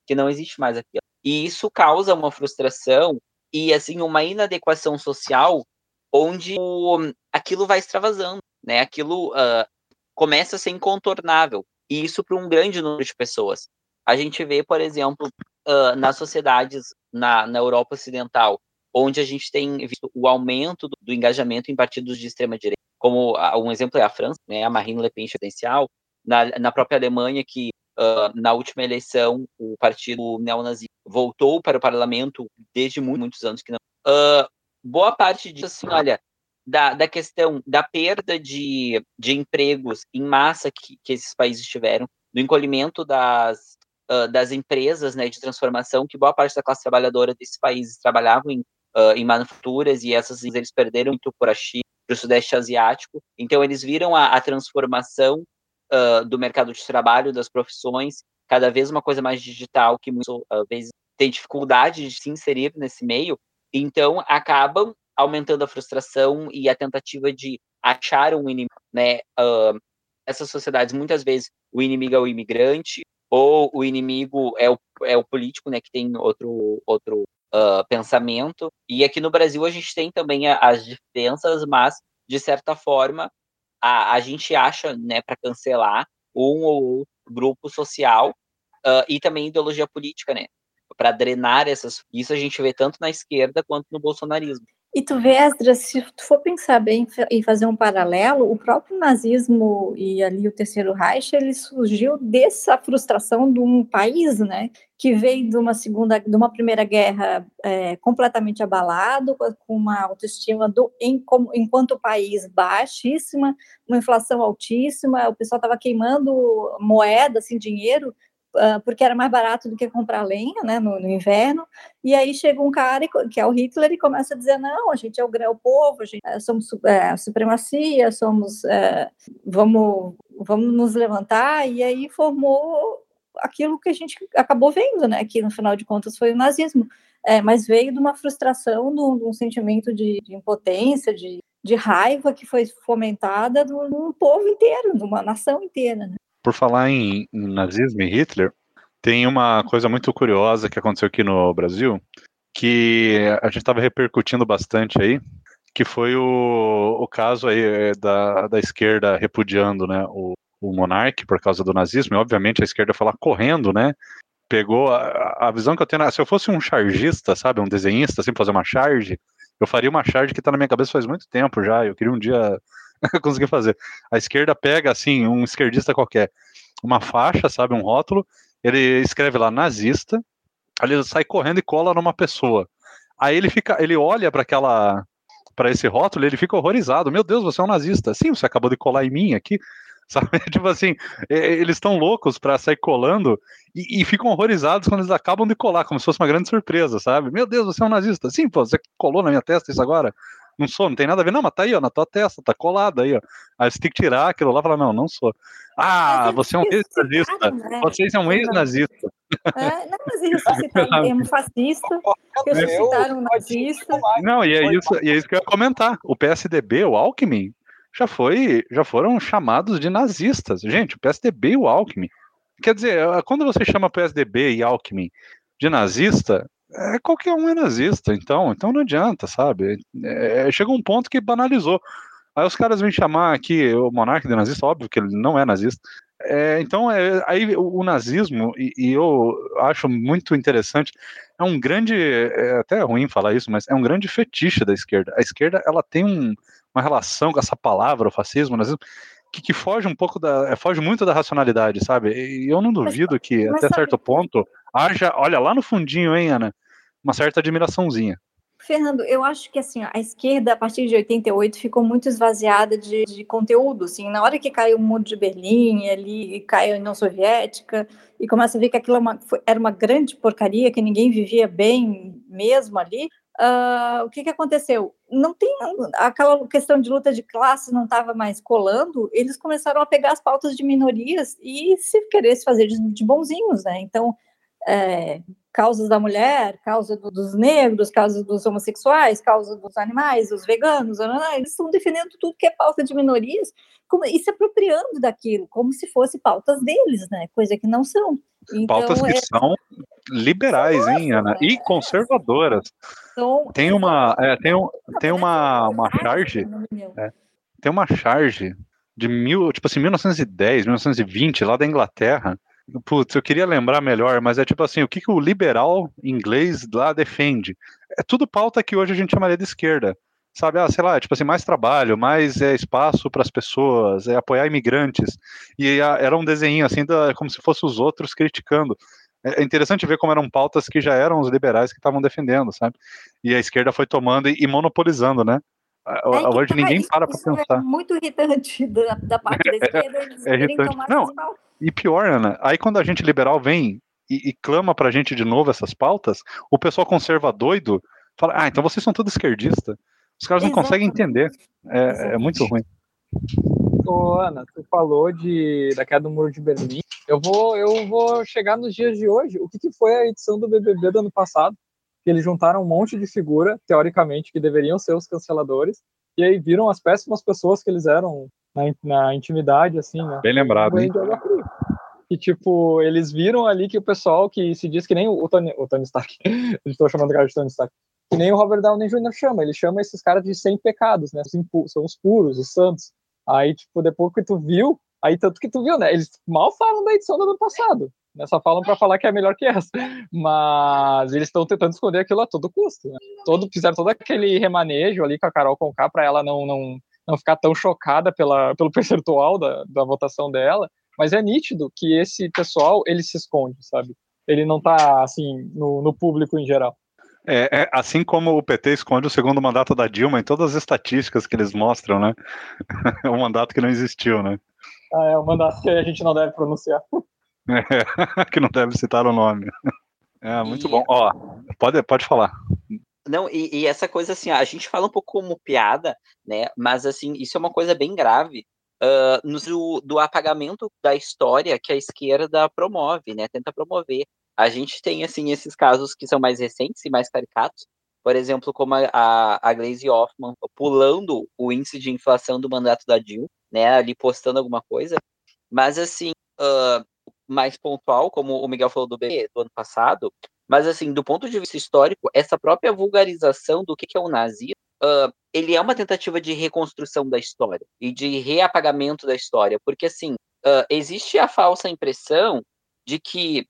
[SPEAKER 4] que não existe mais aquilo. E isso causa uma frustração e assim uma inadequação social onde o, aquilo vai extravasando, né? Aquilo uh, começa a ser incontornável. E isso para um grande número de pessoas. A gente vê, por exemplo, uh, nas sociedades na, na Europa Ocidental, onde a gente tem visto o aumento do, do engajamento em partidos de extrema direita, como um exemplo é a França, né, a Marine Le Pen presidencial, na, na própria Alemanha, que uh, na última eleição o partido neonazi voltou para o parlamento desde muito, muitos anos que não. Uh, boa parte disso, assim, olha, da, da questão da perda de, de empregos em massa que, que esses países tiveram, do encolhimento das, uh, das empresas né, de transformação, que boa parte da classe trabalhadora desses países trabalhavam em, em manufaturas e essas eles perderam muito por a China, para o Sudeste Asiático. Então, eles viram a, a transformação uh, do mercado de trabalho, das profissões, cada vez uma coisa mais digital, que muitas vezes tem dificuldade de se inserir nesse meio, então, acabam aumentando a frustração e a tentativa de achar um inimigo, né? Uh, essas sociedades, muitas vezes, o inimigo é o imigrante, ou o inimigo é o, é o político, né, que tem outro, outro uh, pensamento. E aqui no Brasil a gente tem também as diferenças, mas, de certa forma, a, a gente acha, né, para cancelar um ou outro grupo social uh, e também ideologia política, né? para drenar essas. Isso a gente vê tanto na esquerda quanto no bolsonarismo.
[SPEAKER 3] E tu vê, Esdras, se tu for pensar bem e fazer um paralelo, o próprio nazismo e ali o terceiro Reich, ele surgiu dessa frustração de um país, né, que veio de uma segunda, de uma primeira guerra é, completamente abalado, com uma autoestima do, em, como, enquanto país baixíssima, uma inflação altíssima, o pessoal estava queimando moeda, assim, dinheiro, porque era mais barato do que comprar lenha, né, no, no, inverno, e aí chega um cara, que é o Hitler, e começa a dizer, não, a gente é o, é o povo, a gente, é, somos é, supremacia, somos, é, vamos, vamos nos levantar, e aí formou aquilo que a gente acabou vendo, né? Que no final de contas foi o nazismo. É, mas veio de uma frustração, de um, de um sentimento de, de, impotência, de, de raiva que foi fomentada num povo inteiro, numa nação inteira. Né?
[SPEAKER 1] Por falar em, nazismo e Hitler, tem uma coisa muito curiosa que aconteceu aqui no Brasil, que a gente estava repercutindo bastante aí, que foi o, o caso aí eh, da, da esquerda repudiando né, o, o monarca por causa do nazismo, e obviamente a esquerda foi lá correndo, né? Pegou a, a visão que eu tenho. Se eu fosse um chargista, sabe, um desenhista, assim, fazer uma charge, eu faria uma charge que está na minha cabeça faz muito tempo já. Eu queria um dia conseguir fazer. A esquerda pega, assim, um esquerdista qualquer, uma faixa, sabe, um rótulo, ele escreve lá nazista, aí ele sai correndo e cola numa pessoa. Aí ele fica, ele olha para aquela para esse rótulo, ele fica horrorizado. Meu Deus, você é um nazista. Sim, você acabou de colar em mim aqui. Sabe? Tipo assim, eles estão loucos para sair colando e, e, ficam horrorizados quando eles acabam de colar, como se fosse uma grande surpresa, sabe? Meu Deus, você é um nazista. Sim, pô, você colou na minha testa isso agora? Não sou, não tem nada a ver. Não, mas tá aí, ó, na tua testa, tá colado aí, ó. Aí você tem que tirar aquilo lá e falar, não, não sou. Ah, você é um ex-nazista. Né? Vocês são um ex-nazista.
[SPEAKER 3] É, não, mas eles ressuscitaram termo fascista, ressuscitaram nazista.
[SPEAKER 1] Não, e é, isso, e é isso que eu ia comentar. O PSDB, o Alckmin, já foi, já foram chamados de nazistas. Gente, o PSDB e o Alckmin. Quer dizer, quando você chama PSDB e Alckmin de nazista, é, qualquer um é nazista, então, então não adianta, sabe? É, chega um ponto que banalizou. Aí os caras vêm chamar aqui o monarca de nazista, óbvio que ele não é nazista. É, então, é, aí o, o nazismo, e, e, eu acho muito interessante, é um grande, é até ruim falar isso, mas é um grande fetiche da esquerda. A esquerda, ela tem um, uma relação com essa palavra, o fascismo, o nazismo, que, que, foge um pouco da, é, foge muito da racionalidade, sabe? E eu não duvido que, mas até sabe... certo ponto, haja, olha lá no fundinho, hein, Ana, uma certa admiraçãozinha.
[SPEAKER 3] Fernando, eu acho que assim, a esquerda, a partir de 88, ficou muito esvaziada de, de conteúdo. Assim, na hora que caiu o muro de Berlim, ali caiu a União Soviética, e começa a ver que aquilo era é uma, era uma grande porcaria, que ninguém vivia bem mesmo ali, Uh, o que, que aconteceu? Não tem aquela questão de luta de classes não estava mais colando, eles começaram a pegar as pautas de minorias e se queresse fazer de, de bonzinhos, né? Então, é, causas da mulher, causa do, dos negros, causa dos homossexuais, causa dos animais, dos veganos, eles estão defendendo tudo que é pauta de minorias como, e se apropriando daquilo, como se fosse pautas deles, né? Coisa que não são.
[SPEAKER 1] Então, pautas que é... são liberais, hein, Ana? E conservadoras. Então, tem uma, é, tem, um, tem uma, uma charge, é, tem uma charge de mil, tipo assim, 1910, 1920, lá da Inglaterra, Putz, eu queria lembrar melhor, mas é tipo assim, o que, que o liberal inglês lá defende? É tudo pauta que hoje a gente chamaria de esquerda. Sabe, ah, sei lá, tipo assim, mais trabalho, mais é, espaço para as pessoas, é apoiar imigrantes. E a, era um desenho assim, da, como se fosse os outros criticando. É, é interessante ver como eram pautas que já eram os liberais que estavam defendendo, sabe? E a esquerda foi tomando e, e monopolizando, né? É, hoje tá, ninguém para para é pensar. É
[SPEAKER 3] muito irritante da, da parte da esquerda.
[SPEAKER 1] é, é irritante. Não, e pior, Ana, aí quando a gente liberal vem e, e clama pra gente de novo essas pautas, o pessoal conserva doido fala, ah, então vocês são todos esquerdistas. Os caras não conseguem entender. É, é, muito ruim.
[SPEAKER 2] Ô, Ana, tu falou de, da queda do muro de Berlim. Eu vou, eu vou chegar nos dias de hoje. O que, que foi a edição do BBB do ano passado? Que eles juntaram um monte de figura, teoricamente, que deveriam ser os canceladores, e aí viram as péssimas pessoas que eles eram na, na intimidade, assim, né?
[SPEAKER 1] Bem lembrado, hein?
[SPEAKER 2] Que, tipo, eles viram ali que o pessoal que se diz que nem o Tony, o Tony Stark, estou chamando o cara de Tony Stark, que nem o Robert Downey Jr. chama, ele chama esses caras de sem pecados, né? São os puros, os santos. Aí, tipo, depois que tu viu, aí tanto que tu viu, né? Eles mal falam da edição do ano passado, né? Só falam para falar que é melhor que essa. Mas eles estão tentando esconder aquilo a todo custo, né? Todo, fizeram todo aquele remanejo ali com a Carol Conká para ela não, não não ficar tão chocada pela, pelo percentual da, da votação dela, mas é nítido que esse pessoal, ele se esconde, sabe? Ele não tá, assim, no, no público em geral.
[SPEAKER 1] É, é, assim como o PT esconde o segundo mandato da Dilma em todas as estatísticas que eles mostram, né? É um mandato que não existiu, né?
[SPEAKER 2] Ah, é um mandato que a gente não deve pronunciar.
[SPEAKER 1] É, que não deve citar o nome. É, muito e... bom. Ó, pode, pode falar.
[SPEAKER 4] Não, e, e, essa coisa assim, a gente fala um pouco como piada, né? Mas assim, isso é uma coisa bem grave, uh, do apagamento da história que a esquerda promove, né? Tenta promover. A gente tem, assim, esses casos que são mais recentes e mais caricatos, por exemplo, como a, a, a Glaze Hoffman pulando o índice de inflação do mandato da Dilma, né, ali postando alguma coisa, mas assim, uh, mais pontual, como o Miguel falou do BB do ano passado, mas assim, do ponto de vista histórico, essa própria vulgarização do que, que é o nazismo, uh, ele é uma tentativa de reconstrução da história e de reapagamento da história, porque assim, uh, existe a falsa impressão de que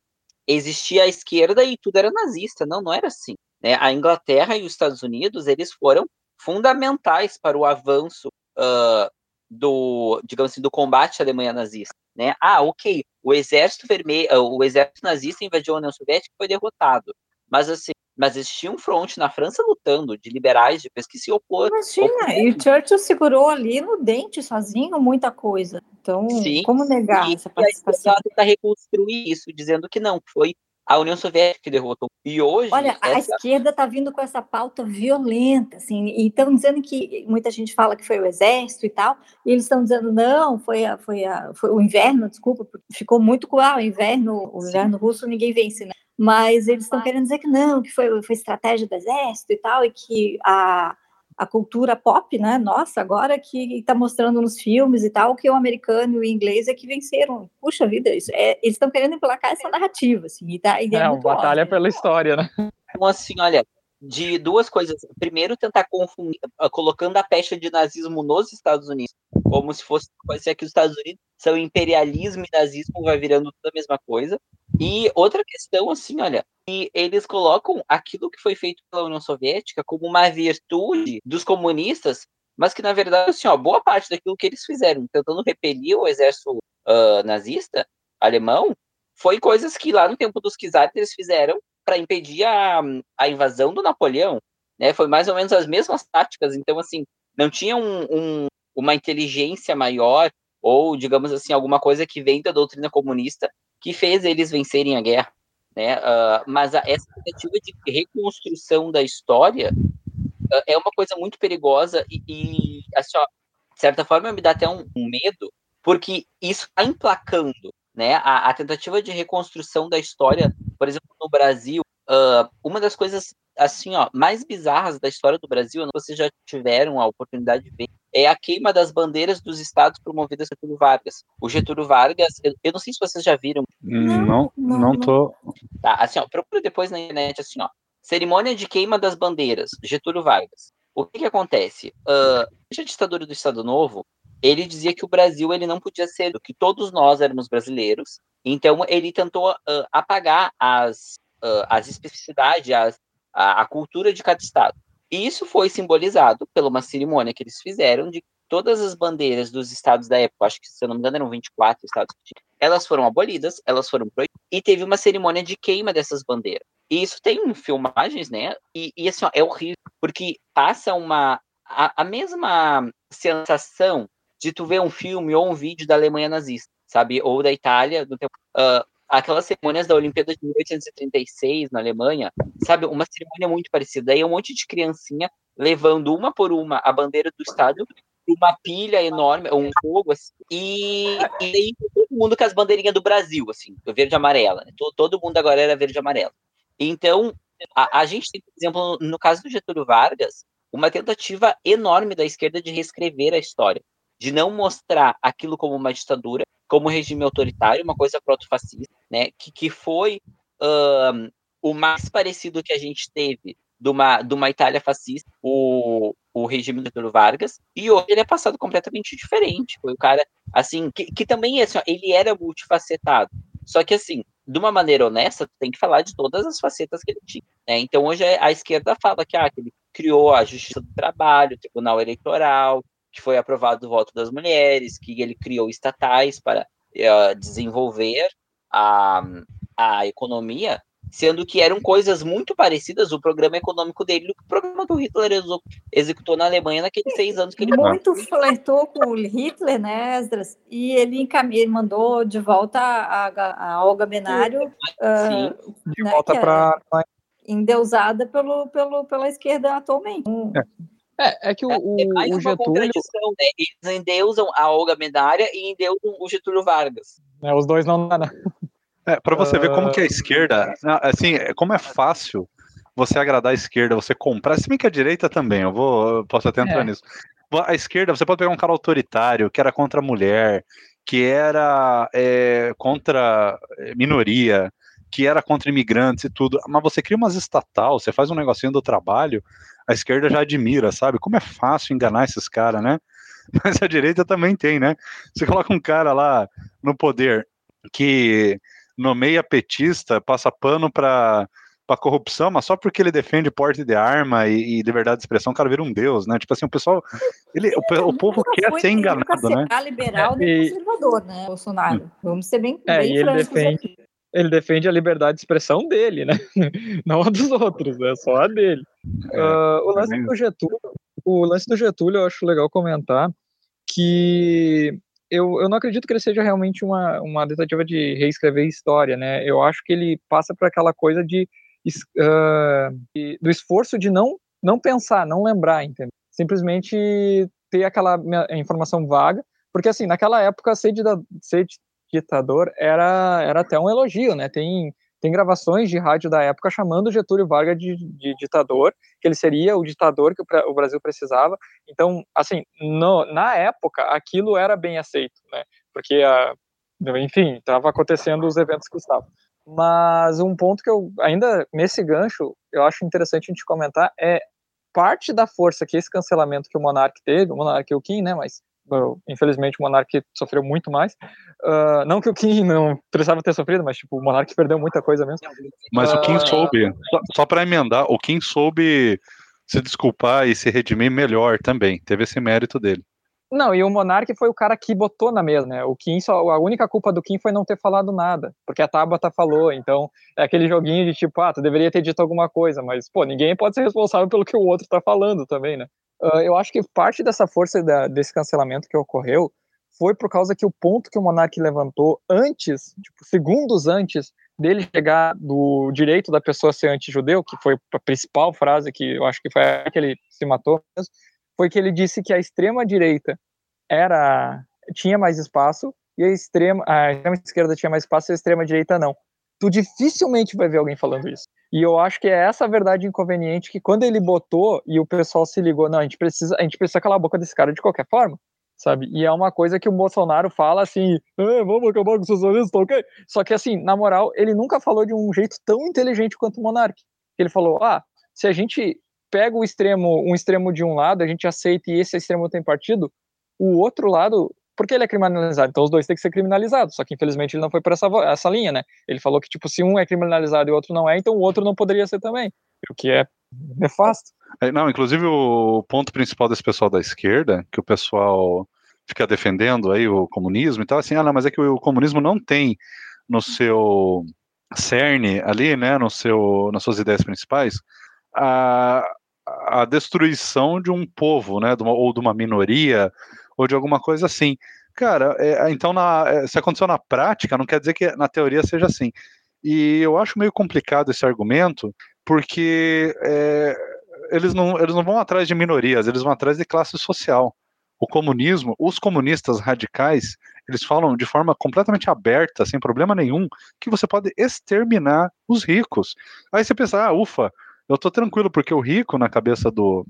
[SPEAKER 4] existia a esquerda e tudo era nazista, não, não era assim. Né? A Inglaterra e os Estados Unidos, eles foram fundamentais para o avanço uh, do, digamos assim, do combate à Alemanha nazista. Né? Ah, ok, o exército vermelho, o exército nazista invadiu a União Soviética e foi derrotado. Mas assim, mas existia um fronte na França lutando, de liberais, de pessoas que se opor.
[SPEAKER 3] Imagina, e o Churchill segurou ali no dente sozinho muita coisa. Então, Sim, como negar
[SPEAKER 4] e,
[SPEAKER 3] essa participação?
[SPEAKER 4] E tentar reconstruir isso, dizendo que não, foi a União Soviética que derrotou. E hoje.
[SPEAKER 3] Olha, essa... a esquerda está vindo com essa pauta violenta, assim, e estão dizendo que muita gente fala que foi o exército e tal, e eles estão dizendo não, foi, a, foi, a, foi o inverno, desculpa, ficou muito claro, o inverno, o inverno russo ninguém vence, né? Mas eles estão querendo dizer que não, que foi, foi estratégia do exército e tal, e que a, a cultura pop, né? Nossa, agora que está mostrando nos filmes e tal, que o americano e o inglês é que venceram. Puxa vida, isso é, eles estão querendo emplacar essa narrativa, assim, e, tá,
[SPEAKER 2] e é, é uma batalha óbvio. pela história, né?
[SPEAKER 4] Então, assim, olha, de duas coisas. Primeiro, tentar confundir, ah, colocando a pecha de nazismo nos Estados Unidos, como se fosse parecer que os Estados Unidos são imperialismo e nazismo, vai virando tudo a mesma coisa. E outra questão, assim, olha, e eles colocam aquilo que foi feito pela União Soviética como uma virtude dos comunistas, mas que na verdade, assim, ó, boa parte daquilo que eles fizeram, tentando repelir o exército uh, nazista alemão, foi coisas que lá no tempo dos czares eles fizeram para impedir a, a invasão do Napoleão, né? Foi mais ou menos as mesmas táticas, então assim, não tinha um, um, uma inteligência maior ou, digamos assim, alguma coisa que vem da doutrina comunista que fez eles vencerem a guerra. Né? Uh, mas a, essa tentativa de reconstrução da história uh, é uma coisa muito perigosa e, e assim, ó, de certa forma, me dá até um, um medo, porque isso está emplacando né? A, a, tentativa de reconstrução da história, por exemplo, no Brasil, uh, uma das coisas assim, ó, mais bizarras da história do Brasil, vocês já tiveram a oportunidade de ver, é a queima das bandeiras dos estados promovidas por Getúlio Vargas. O Getúlio Vargas, eu, eu não sei se vocês já viram.
[SPEAKER 1] Não, não, não, não tô.
[SPEAKER 4] Tá, assim, ó, procura depois na internet, assim, ó. Cerimônia de queima das bandeiras, Getúlio Vargas. O que que acontece? Uh, a ditadura do Estado Novo, ele dizia que o Brasil ele não podia ser, que todos nós éramos brasileiros. Então ele tentou uh, apagar as, uh, as especificidades, as, a, a, cultura de cada estado. E isso foi simbolizado pela uma cerimônia que eles fizeram de todas as bandeiras dos estados da época, acho que se eu não me engano eram 24 estados, elas foram abolidas, elas foram proibidas, e teve uma cerimônia de queima dessas bandeiras. E isso tem filmagens, né? E, e assim, ó, é horrível, porque passa uma a, a mesma sensação de tu ver um filme ou um vídeo da Alemanha nazista, sabe? Ou da Itália, do tempo, uh, aquelas cerimônias da Olimpíada de 1836 na Alemanha, sabe? Uma cerimônia muito parecida. Aí um monte de criancinha levando uma por uma a bandeira do estádio uma pilha enorme, um fogo, assim, e, e aí todo mundo com as bandeirinhas do Brasil, assim, verde e amarela. Né? Todo, todo mundo agora era verde e amarelo. Então, a, a gente tem, por exemplo, no caso do Getúlio Vargas, uma tentativa enorme da esquerda de reescrever a história de não mostrar aquilo como uma ditadura, como um regime autoritário, uma coisa proto-fascista, né, que, que foi o mais parecido que a gente teve de uma, de uma Itália fascista, o, o regime do Getúlio Vargas, e hoje ele é passado completamente diferente. Foi o cara, assim, que, que também, assim, ó, ele era multifacetado. Só que, assim, de uma maneira honesta, tem que falar de todas as facetas que ele tinha. Né? Então, hoje a esquerda fala que, ah, que ele criou a Justiça do Trabalho, o Tribunal Eleitoral, que foi aprovado o voto das mulheres, que ele criou estatais para uh, desenvolver a, a economia, sendo que eram coisas muito parecidas o programa econômico dele o programa que o Hitler executou na Alemanha naqueles seis anos que ele
[SPEAKER 3] muito flertou com o Hitler, né, Esdras? E ele encaminhou, mandou de volta a, a Olga Benário,
[SPEAKER 2] Sim, uh, de né, volta para
[SPEAKER 3] endeusada pelo, pelo, pela esquerda atualmente.
[SPEAKER 2] É. É, é que o, é, o, é o Getúlio. Né?
[SPEAKER 4] Eles endeusam a Olga Medária e endeusam o Getúlio Vargas.
[SPEAKER 2] É, os dois não dá,
[SPEAKER 1] É, para você uh... ver como que a esquerda, assim, como é fácil você agradar a esquerda, você comprar, se bem que a direita também, eu vou, eu posso até entrar é. nisso. A esquerda, você pode pegar um cara autoritário, que era contra a mulher, que era é, contra é, minoria, que era contra imigrantes e tudo, mas você cria umas estatal, você faz um negocinho do trabalho, a esquerda já admira, sabe? Como é fácil enganar esses caras, né? Mas a direita também tem, né? Você coloca um cara lá no poder que nomeia petista, passa pano para para corrupção, mas só porque ele defende porte de arma e, e liberdade de expressão, o cara vira um deus, né? Tipo assim, o pessoal, ele, o, o povo quer ser enganado, né?
[SPEAKER 3] liberal é, nem conservador, né, Bolsonaro? Hum. Vamos ser bem,
[SPEAKER 2] é, bem ele defende, ele defende a liberdade de expressão dele, né? Não a dos outros, é só a dele. É, uh, o lance do Getúlio, o lance do Getúlio, eu acho legal comentar que eu, eu não acredito que ele seja realmente uma, uma tentativa de reescrever história, né? Eu acho que ele passa por aquela coisa de uh, do esforço de não, não pensar, não lembrar, entendeu? Simplesmente ter aquela informação vaga, porque assim, naquela época ser, ser ditador era, era até um elogio, né? Tem, tem gravações de rádio da época chamando Getúlio Vargas de, de ditador, que ele seria o ditador que o, o Brasil precisava. Então, assim, no, na época, aquilo era bem aceito, né? Porque, a, enfim, estava acontecendo os eventos que estavam. Mas um ponto que eu, ainda nesse gancho, eu acho interessante a gente comentar é parte da força que esse cancelamento que o Monark teve, o Monark e o Kim, né, mas infelizmente o Monark sofreu muito mais. Uh, não que o Kim não precisava ter sofrido, mas tipo, o Monark perdeu muita coisa mesmo.
[SPEAKER 1] Mas uh, o Kim ah, soube, só, só para emendar, o Kim soube se desculpar e se redimir melhor também. Teve esse mérito dele.
[SPEAKER 2] Não, e o Monark foi o cara que botou na mesa, né? O Kim só, a única culpa do Kim foi não ter falado nada, porque a Tabata falou, então é aquele joguinho de tipo, ah, tu deveria ter dito alguma coisa, mas, pô, ninguém pode ser responsável pelo que o outro tá falando também, né? Uh, eu acho que parte dessa força da, desse cancelamento que ocorreu foi por causa que o ponto que o Monark levantou antes, tipo, segundos antes dele chegar do direito da pessoa ser anti-judeu, que foi a principal frase que eu acho que foi a que ele se matou mesmo, foi que ele disse que a extrema direita era tinha mais espaço e a extrema a extrema esquerda tinha mais espaço e a extrema direita não. Tu dificilmente vai ver alguém falando isso. E eu acho que é essa verdade inconveniente que quando ele botou e o pessoal se ligou, não, a gente precisa, a gente precisa calar a boca desse cara de qualquer forma, sabe? E é uma coisa que o Bolsonaro fala assim, eh, vamos acabar com os socialistas, tá ok? Só que assim, na moral, ele nunca falou de um jeito tão inteligente quanto o Monark. Ele falou, ah, se a gente pega o extremo, um extremo de um lado, a gente aceita e esse extremo tem partido, o outro lado, porque ele é criminalizado, então os dois têm que ser criminalizados, só que infelizmente ele não foi por essa, essa linha, né? Ele falou que, tipo, se um é criminalizado e o outro não é, então o outro não poderia ser também, o que é nefasto.
[SPEAKER 1] É, não, inclusive o ponto principal desse pessoal da esquerda, que o pessoal fica defendendo aí o comunismo e tal, assim, ah, não, mas é que o comunismo não tem no seu cerne ali, né, no seu, nas suas ideias principais, a, a destruição de um povo, né, de uma, ou de uma minoria, ou de alguma coisa assim. Cara, é, então na, é, se aconteceu na prática, não quer dizer que na teoria seja assim. E eu acho meio complicado esse argumento, porque é, eles, não, eles não vão atrás de minorias, eles vão atrás de classe social. O comunismo, os comunistas radicais, eles falam de forma completamente aberta, sem problema nenhum, que você pode exterminar os ricos. Aí você pensa, ah, ufa, eu tô tranquilo, porque o rico, na cabeça do,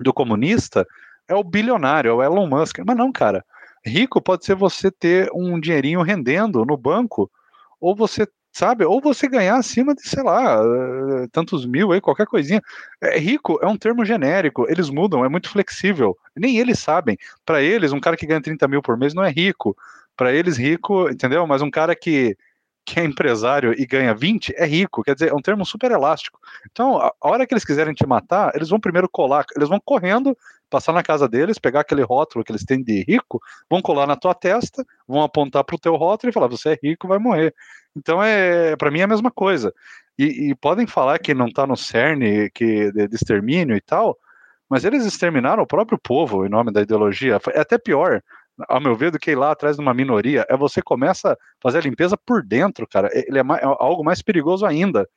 [SPEAKER 1] do comunista, é o bilionário, é o Elon Musk. Mas não, cara. Rico pode ser você ter um dinheirinho rendendo no banco, ou você, sabe, ou você ganhar acima de, sei lá, eh, tantos mil aí, qualquer coisinha. É, rico é um termo genérico, eles mudam, é muito flexível. Nem eles sabem. Para eles, um cara que ganha 30 mil por mês não é rico. Para eles, rico, entendeu? Mas um cara que que é empresário e ganha 20 é rico, quer dizer, é um termo super elástico. Então, a hora que eles quiserem te matar, eles vão primeiro colar, eles vão correndo, passar na casa deles, pegar aquele rótulo que eles têm de rico, vão colar na tua testa, vão apontar para o teu rótulo e falar: você é rico, vai morrer. Então, é para mim é a mesma coisa. E, e podem falar que não está no cerne que, de, de extermínio e tal, mas eles exterminaram o próprio povo em nome da ideologia. É até pior ao meu ver, do que ir lá atrás de uma minoria, é você começa a fazer a limpeza por dentro, cara. Ele é, mais, é algo mais perigoso ainda,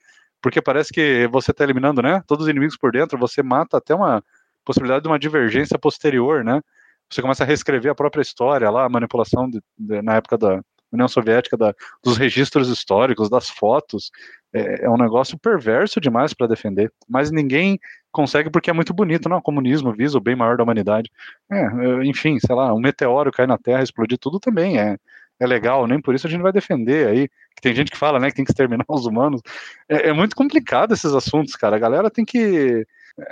[SPEAKER 1] porque parece que você está eliminando, né, todos os inimigos por dentro, você mata até uma possibilidade de uma divergência posterior, né? Você começa a reescrever a própria história lá, a manipulação de, de, na época da União Soviética, da, dos registros históricos, das fotos. É, é um negócio perverso demais para defender. Mas ninguém consegue porque é muito bonito, não? O comunismo visa o bem maior da humanidade. É, é, enfim, sei lá, um meteoro cair na Terra, explodir tudo também é, é legal, nem por isso a gente vai defender aí. Tem gente que fala, né, que tem que exterminar os humanos. É, é muito complicado esses assuntos, cara. A galera tem que,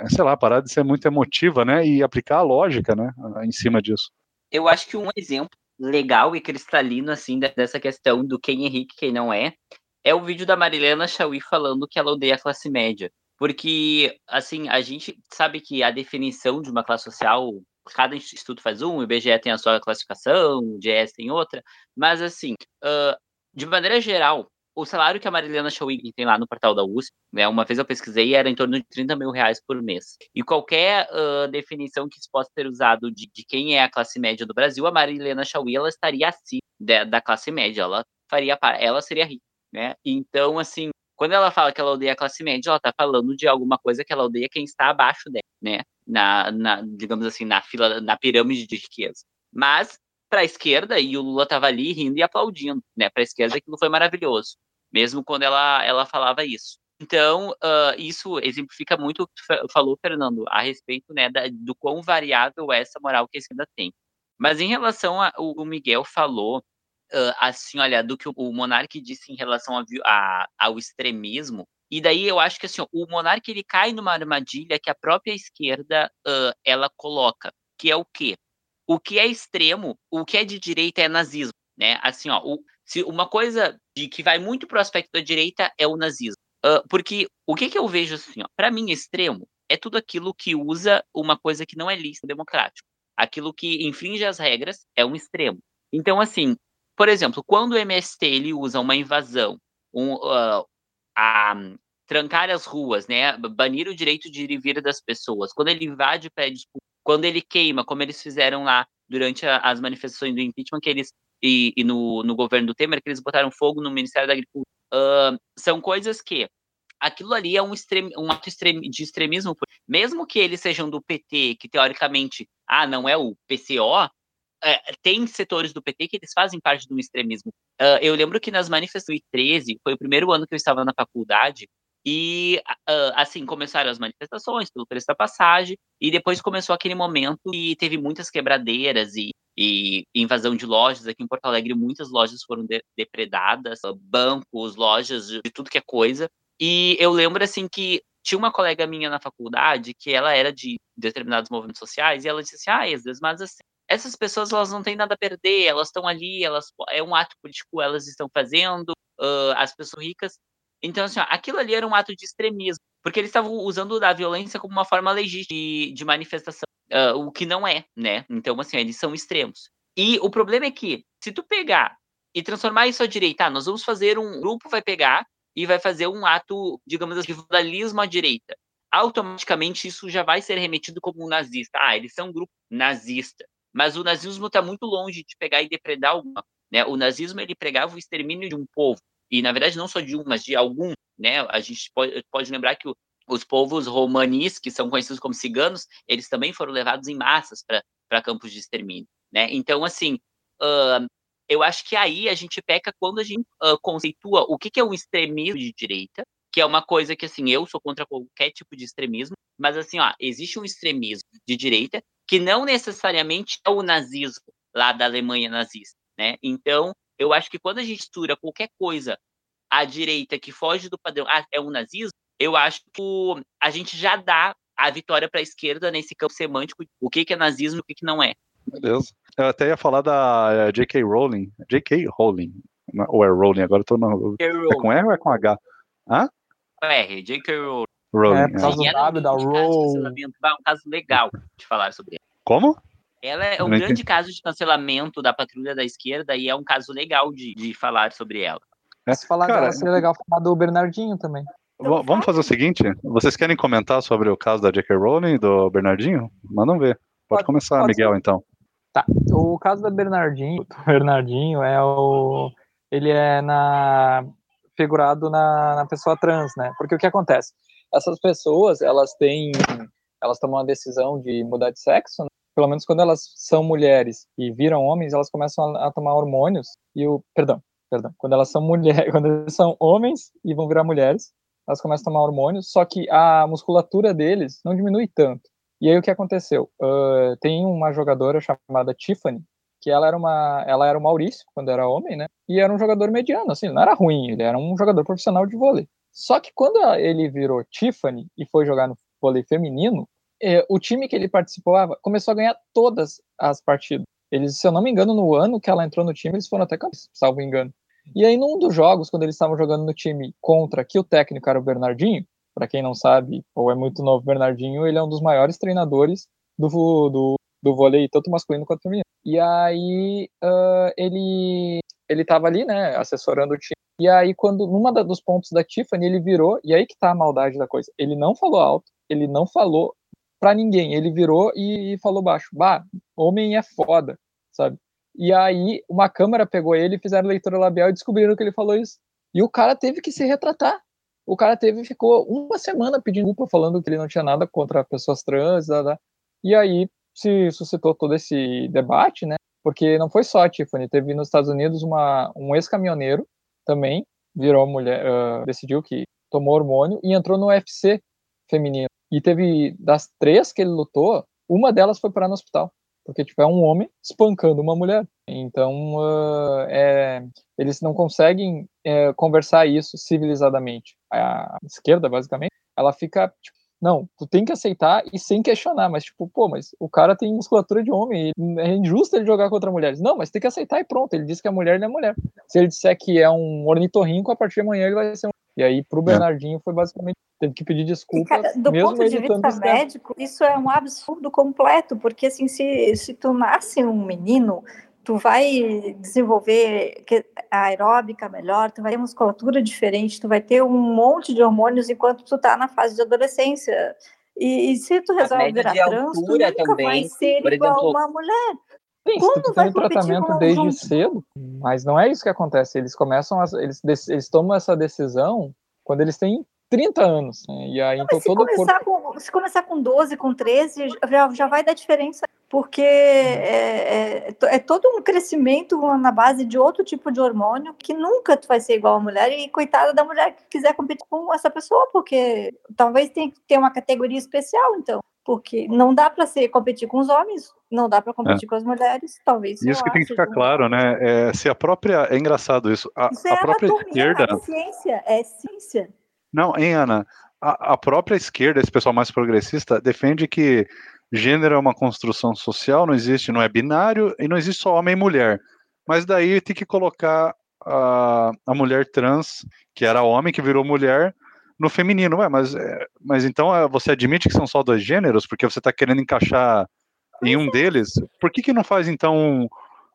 [SPEAKER 1] sei lá, parar de ser muito emotiva, né, e aplicar a lógica, né, em cima disso.
[SPEAKER 4] Eu acho que um exemplo legal e cristalino, assim, dessa questão do quem é rico e quem não é, é o vídeo da Marilena Chauí falando que ela odeia a classe média. Porque, assim, a gente sabe que a definição de uma classe social, cada instituto faz um, o IBGE tem a sua classificação, o GS tem outra, mas, assim, uh, de maneira geral, o salário que a Marilena Schwing tem lá no portal da USP, né, uma vez eu pesquisei, era em torno de 30 mil reais por mês. E qualquer uh, definição que se possa ter usado de, de, quem é a classe média do Brasil, a Marilena Chauí, ela estaria acima de, da classe média, ela faria ela seria rica, né? Então, assim, quando ela fala que ela odeia a classe média, ela está falando de alguma coisa que ela odeia quem está abaixo dela, né? Na, na digamos assim, na fila, na pirâmide de riqueza. Mas para a esquerda, e o Lula estava ali rindo e aplaudindo, né? Para a esquerda aquilo foi maravilhoso, mesmo quando ela, ela falava isso. Então, uh, isso exemplifica muito o que tu falou, Fernando, a respeito né, da, do quão variável é essa moral que a esquerda tem. Mas em relação ao o Miguel falou uh, assim, olha, do que o, o Monark disse em relação a, a, ao extremismo. E daí eu acho que assim, o Monark ele cai numa armadilha que a própria esquerda uh, ela coloca, que é o quê? O que é extremo, o que é de direita é nazismo, né? Assim, ó, o, se uma coisa de que vai muito para o aspecto da direita é o nazismo. Uh, porque o que, que eu vejo assim, ó, para mim extremo é tudo aquilo que usa uma coisa que não é lícita democrático. Aquilo que infringe as regras é um extremo. Então, assim, por exemplo, quando o MST ele usa uma invasão, um, uh, a trancar as ruas, né, banir o direito de ir e vir das pessoas, quando ele invade prédios, quando ele queima, como eles fizeram lá durante a, as manifestações do impeachment, que eles e, e no, no, governo do Temer, que eles botaram fogo no Ministério da Agricultura, uh, são coisas que aquilo ali é um, um ato de extremismo, mesmo que eles sejam do PT, que teoricamente, ah, não é o PCO, é, tem setores do PT que eles fazem parte do extremismo. Uh, eu lembro que nas manifestações de 2013, foi o primeiro ano que eu estava na faculdade, e assim, começaram as manifestações pelo preço da passagem, e depois começou aquele momento e teve muitas quebradeiras e, e, invasão de lojas. Aqui em Porto Alegre, muitas lojas foram de, depredadas, bancos, lojas, de, tudo que é coisa. E eu lembro assim que tinha uma colega minha na faculdade que ela era de determinados movimentos sociais e ela disse assim: ah, Esdras, mas assim, essas pessoas elas não têm nada a perder, elas estão ali, elas é um ato político elas estão fazendo, uh, as pessoas ricas. Então, assim, ó, aquilo ali era um ato de extremismo, porque eles estavam usando da violência como uma forma legítima de, de manifestação, uh, o que não é, né? Então, assim, eles são extremos. E o problema é que, se tu pegar e transformar isso à direita, ah, nós vamos fazer um grupo vai pegar e vai fazer um ato, digamos assim, de vandalismo à direita. Automaticamente isso já vai ser remetido como um nazista. Ah, eles são um grupo nazista. Mas o nazismo está muito longe de pegar e depredar alguma. Né? O nazismo ele pregava o extermínio de um povo e na verdade não só de um, mas de algum. Né? A gente pode, pode lembrar que o, os povos romanis, que são conhecidos como ciganos, eles também foram levados em massas para campos de extermínio. Né? Então, assim, uh, eu acho que aí a gente peca quando a gente uh, conceitua o que, que é um extremismo de direita, que é uma coisa que, assim, eu sou contra qualquer tipo de extremismo, mas, assim, ó, existe um extremismo de direita que não necessariamente é o nazismo lá da Alemanha nazista, né? Então, eu acho que quando a gente mistura qualquer coisa à direita que foge do padrão, ah, é o nazismo, eu acho que a gente já dá a vitória para a esquerda nesse campo semântico, o que, que é nazismo e o que, que não é.
[SPEAKER 1] Beleza. Eu até ia falar da eh, J.K. Rowling. J.K. Rowling. Ou é Rowling, agora eu tô no. É com R ou é com H? Hã?
[SPEAKER 4] R, J.K. Rowling.
[SPEAKER 2] Rowling. É, por causa do W da Row.
[SPEAKER 4] É um caso legal de falar sobre ela.
[SPEAKER 1] Como?
[SPEAKER 4] Ela é um grande entendi. caso de cancelamento da patrulha da esquerda e é um caso legal de, de falar sobre ela.
[SPEAKER 2] É, Se falar Cara, dela, seria legal falar do Bernardinho também.
[SPEAKER 1] Vamos fazer o seguinte: vocês querem comentar sobre o caso da J.K. Rowling e do Bernardinho? Mandam ver. Pode, pode começar, pode Miguel, ser. então.
[SPEAKER 2] Tá. O caso da Bernardinho, Bernardinho é o. Ele é na figurado na, na pessoa trans, né? Porque o que acontece? essas pessoas, elas têm elas tomam a decisão de mudar de sexo, né? Pelo menos quando elas são mulheres e viram homens, elas começam a, a tomar hormônios e o, perdão, perdão, quando elas são mulheres, quando são homens e vão virar mulheres, elas começam a tomar hormônios, só que a musculatura deles não diminui tanto. E aí o que aconteceu? Uh, tem uma jogadora chamada Tiffany, que ela era uma, ela era o Maurício quando era homem, né? E era um jogador mediano, assim, não era ruim, ele era um jogador profissional de vôlei. Só que quando ele virou Tiffany e foi jogar no vôlei feminino, eh, o time que ele participava começou a ganhar todas as partidas. Eles, se eu não me engano, no ano que ela entrou no time, eles foram até campeões, salvo engano. E aí, num dos jogos, quando eles estavam jogando no time contra, que o técnico era o Bernardinho, para quem não sabe, ou é muito novo, Bernardinho, ele é um dos maiores treinadores do, do, do vôlei, tanto masculino quanto feminino. E aí, uh, ele ele tava ali, né, assessorando o time. E aí, quando, numa dos pontos da Tiffany, ele virou, e aí que tá a maldade da coisa. Ele não falou alto, ele não falou para ninguém, ele virou e, e falou baixo. Bah, homem é foda, sabe? E aí, uma câmera pegou ele, fizeram leitura labial e descobriram que ele falou isso. E o cara teve que se retratar. O cara teve ficou uma semana pedindo desculpa, falando que ele não tinha nada contra pessoas trans. E aí se suscitou todo esse debate, né? Porque não foi só a Tiffany, teve nos Estados Unidos uma, um ex-caminhoneiro também, virou mulher, uh, decidiu que tomou hormônio e entrou no UFC feminino. E teve, das três que ele lutou, uma delas foi parar no hospital porque tipo, é um homem espancando uma mulher. Então, uh, é, eles não conseguem é, conversar isso civilizadamente. A esquerda, basicamente, ela fica, tipo, não, tu tem que aceitar e sem questionar, mas tipo, pô, mas o cara tem musculatura de homem, é injusto ele jogar contra mulheres. Não, mas tem que aceitar e pronto, ele diz que a mulher não é mulher. Se ele disser que é um ornitorrinco, a partir de amanhã ele vai ser um... E aí, pro é. Bernardinho, foi basicamente teve que pedir desculpa. Cara,
[SPEAKER 3] do mesmo ponto de vista médico, isso é um absurdo completo, porque assim, se, se tu nasce um menino, tu vai desenvolver a aeróbica melhor, tu vai ter musculatura diferente, tu vai ter um monte de hormônios enquanto tu tá na fase de adolescência. E, e se tu resolve virar trans, tu nunca também, vai ser igual exemplo, uma mulher.
[SPEAKER 2] Sim, tu tem um tratamento desde cedo, mas não é isso que acontece. Eles começam, a, eles, eles tomam essa decisão quando eles têm 30 anos. Né? E aí, não, então,
[SPEAKER 3] se, todo começar corpo... com, se começar com 12, com 13, já, já vai dar diferença, porque é, é, é, todo um crescimento na base de outro tipo de hormônio que nunca tu vai ser igual a mulher, e coitada da mulher que quiser competir com essa pessoa, porque talvez tenha que ter uma categoria especial, então. Porque não dá para ser competir com os homens, não dá para competir é. com as mulheres, talvez.
[SPEAKER 1] Isso que tem que ficar claro, né? É, se a própria é engraçado isso. A,
[SPEAKER 3] isso é
[SPEAKER 1] a própria esquerda.
[SPEAKER 3] É ciência, é ciência.
[SPEAKER 1] Não, hein, Ana? A, a própria esquerda, esse pessoal mais progressista, defende que gênero é uma construção social, não existe, não é binário e não existe só homem e mulher. Mas daí tem que colocar a, a mulher trans, que era homem, que virou mulher, no feminino. Ué, mas, é, mas então é, você admite que são só dois gêneros, porque você está querendo encaixar em um deles? Por que, que não faz então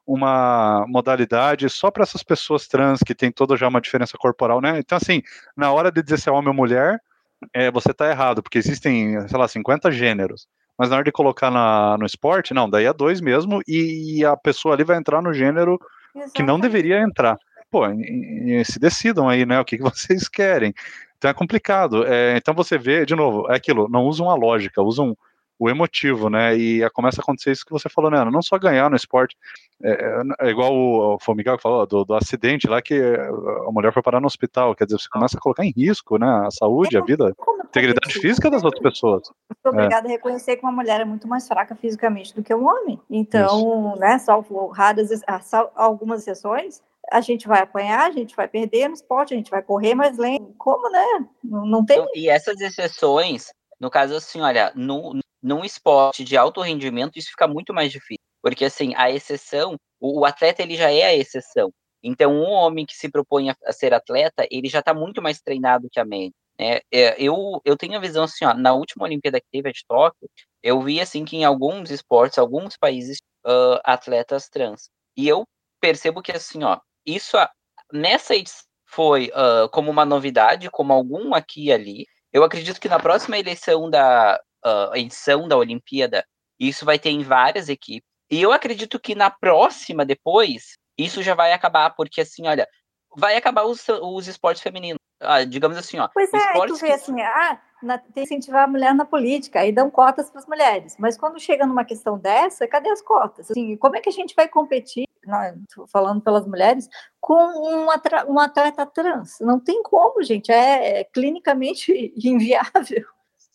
[SPEAKER 1] uma modalidade só para essas pessoas trans que tem toda já uma diferença corporal, né? Então, assim, na hora de dizer se é homem ou mulher, é, você está errado, porque existem, sei lá, 50 gêneros. Mas na hora de colocar na, no esporte, não, daí é dois mesmo, e, e a pessoa ali vai entrar no gênero Exatamente. que não deveria entrar. Pô, e, e se decidam aí, né? O que, que vocês querem. Então é complicado. É, então você vê, de novo, é aquilo, não usam a lógica, usam o emotivo, né? E começa a acontecer isso que você falou, né? Não só ganhar no esporte, é, é, é igual o, o falou do, do, acidente lá que a mulher foi parar no hospital, quer dizer, você começa a colocar em risco, né? A saúde, é, a vida, a integridade física das outras pessoas.
[SPEAKER 3] Sou obrigada é. a reconhecer que uma mulher é muito mais fraca fisicamente do que um homem. Então, isso. né? Salvo raras, algumas exceções, a gente vai apanhar, a gente vai perder no esporte, a gente vai correr mais lento. Como, né? Não, não tem. Então,
[SPEAKER 4] e essas exceções, no caso assim, olha, no, num esporte de alto rendimento, isso fica muito mais difícil. Porque, assim, a exceção, o, o atleta, ele já é a exceção. Então, um homem que se propõe a, a ser atleta, ele já está muito mais treinado que a média. Né? É, eu, eu tenho a visão assim, ó, na última Olimpíada que teve a de Tóquio, eu vi assim que em alguns esportes, alguns países, uh, atletas trans. E eu percebo que assim, ó, isso nessa edição foi uh, como uma novidade, como algum aqui e ali. Eu acredito que na próxima eleição da, uh, edição da Olimpíada, isso vai ter em várias equipes. E eu acredito que na próxima, depois, isso já vai acabar, porque assim, olha, vai acabar os, os esportes femininos. ah, digamos assim, ó.
[SPEAKER 3] Pois é, tu vê que... assim, ah, na, tem que incentivar a mulher na política, aí dão cotas para as mulheres. Mas quando chega numa questão dessa, cadê as cotas? Assim, como é que a gente vai competir, falando pelas mulheres, com um, um atleta trans? Não tem como, gente, é, é clinicamente inviável.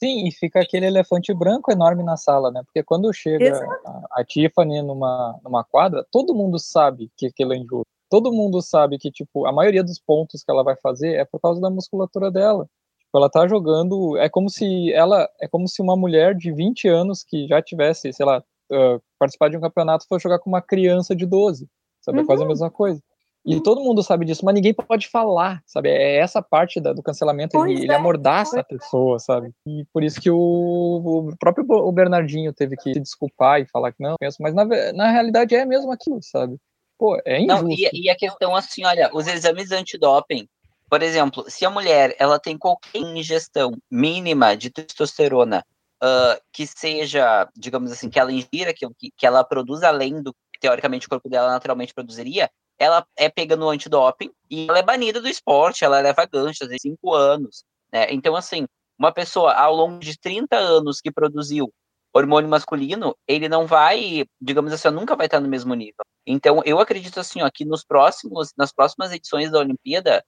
[SPEAKER 2] Sim, e fica aquele elefante branco enorme na sala, né? Porque quando chega a, a, Tiffany numa, numa quadra, todo mundo sabe que aquilo é injusto. Todo mundo sabe que, tipo, a maioria dos pontos que ela vai fazer é por causa da musculatura dela. Tipo, ela tá jogando. É como se ela. É como se uma mulher de 20 anos que já tivesse, sei lá, uh, participar de um campeonato fosse jogar com uma criança de 12. Sabe? É quase a uhum. mesma coisa. E todo mundo sabe disso, mas ninguém pode falar, sabe? É essa parte da, do cancelamento, ele, ele, amordaça a pessoa, sabe? E por isso que o, o próprio o Bernardinho teve que se desculpar e falar que não, penso, mas na, na realidade é mesmo aquilo, sabe? Pô, é injusto. Não,
[SPEAKER 4] e, e a questão assim, olha, os exames antidoping, por exemplo, se a mulher ela tem qualquer ingestão mínima de testosterona uh, que seja, digamos assim, que ela ingira que, que ela produz além do que teoricamente o corpo dela naturalmente produziria, ela é pega no antidoping e ela é banida do esporte, ela leva ganchos de cinco anos. Né? Então, assim, uma pessoa ao longo de 30 anos que produziu hormônio masculino, ele não vai, digamos assim, nunca vai estar no mesmo nível. Então, eu acredito assim, ó, que nos próximos, nas próximas edições da Olimpíada,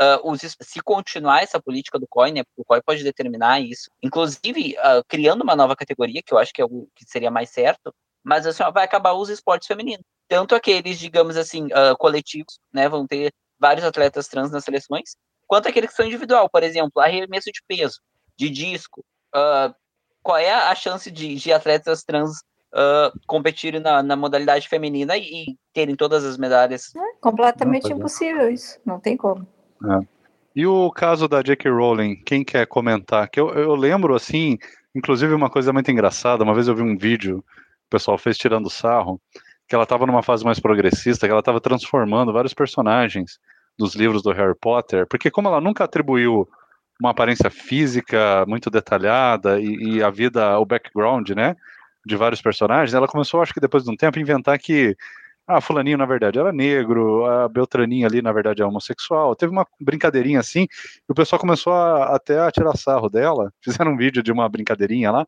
[SPEAKER 4] uh, os, se continuar essa política do COI, né, o COI pode determinar isso, inclusive uh, criando uma nova categoria, que eu acho que é o que seria mais certo, mas assim, ó, vai acabar os esportes femininos tanto aqueles, digamos assim, uh, coletivos, né, vão ter vários atletas trans nas seleções, quanto aqueles que são individual, por exemplo, arremesso de peso, de disco. Uh, qual é a chance de, de atletas trans uh, competirem na, na, modalidade feminina e, e, terem todas as medalhas?
[SPEAKER 3] É completamente impossível isso, não tem como.
[SPEAKER 1] É. E o caso da J.K. Rowling, quem quer comentar? Que eu, eu lembro, assim, inclusive uma coisa muito engraçada, uma vez eu vi um vídeo, o pessoal fez tirando sarro, que ela estava numa fase mais progressista, que ela estava transformando vários personagens dos livros do Harry Potter, porque como ela nunca atribuiu uma aparência física muito detalhada e, e, a vida, o background, né, de vários personagens, ela começou, acho que depois de um tempo, a inventar que ah, fulaninho na verdade era negro, a Beltraninha ali na verdade é homossexual. Teve uma brincadeirinha assim, e o pessoal começou a, até a tirar sarro dela. Fizeram um vídeo de uma brincadeirinha lá,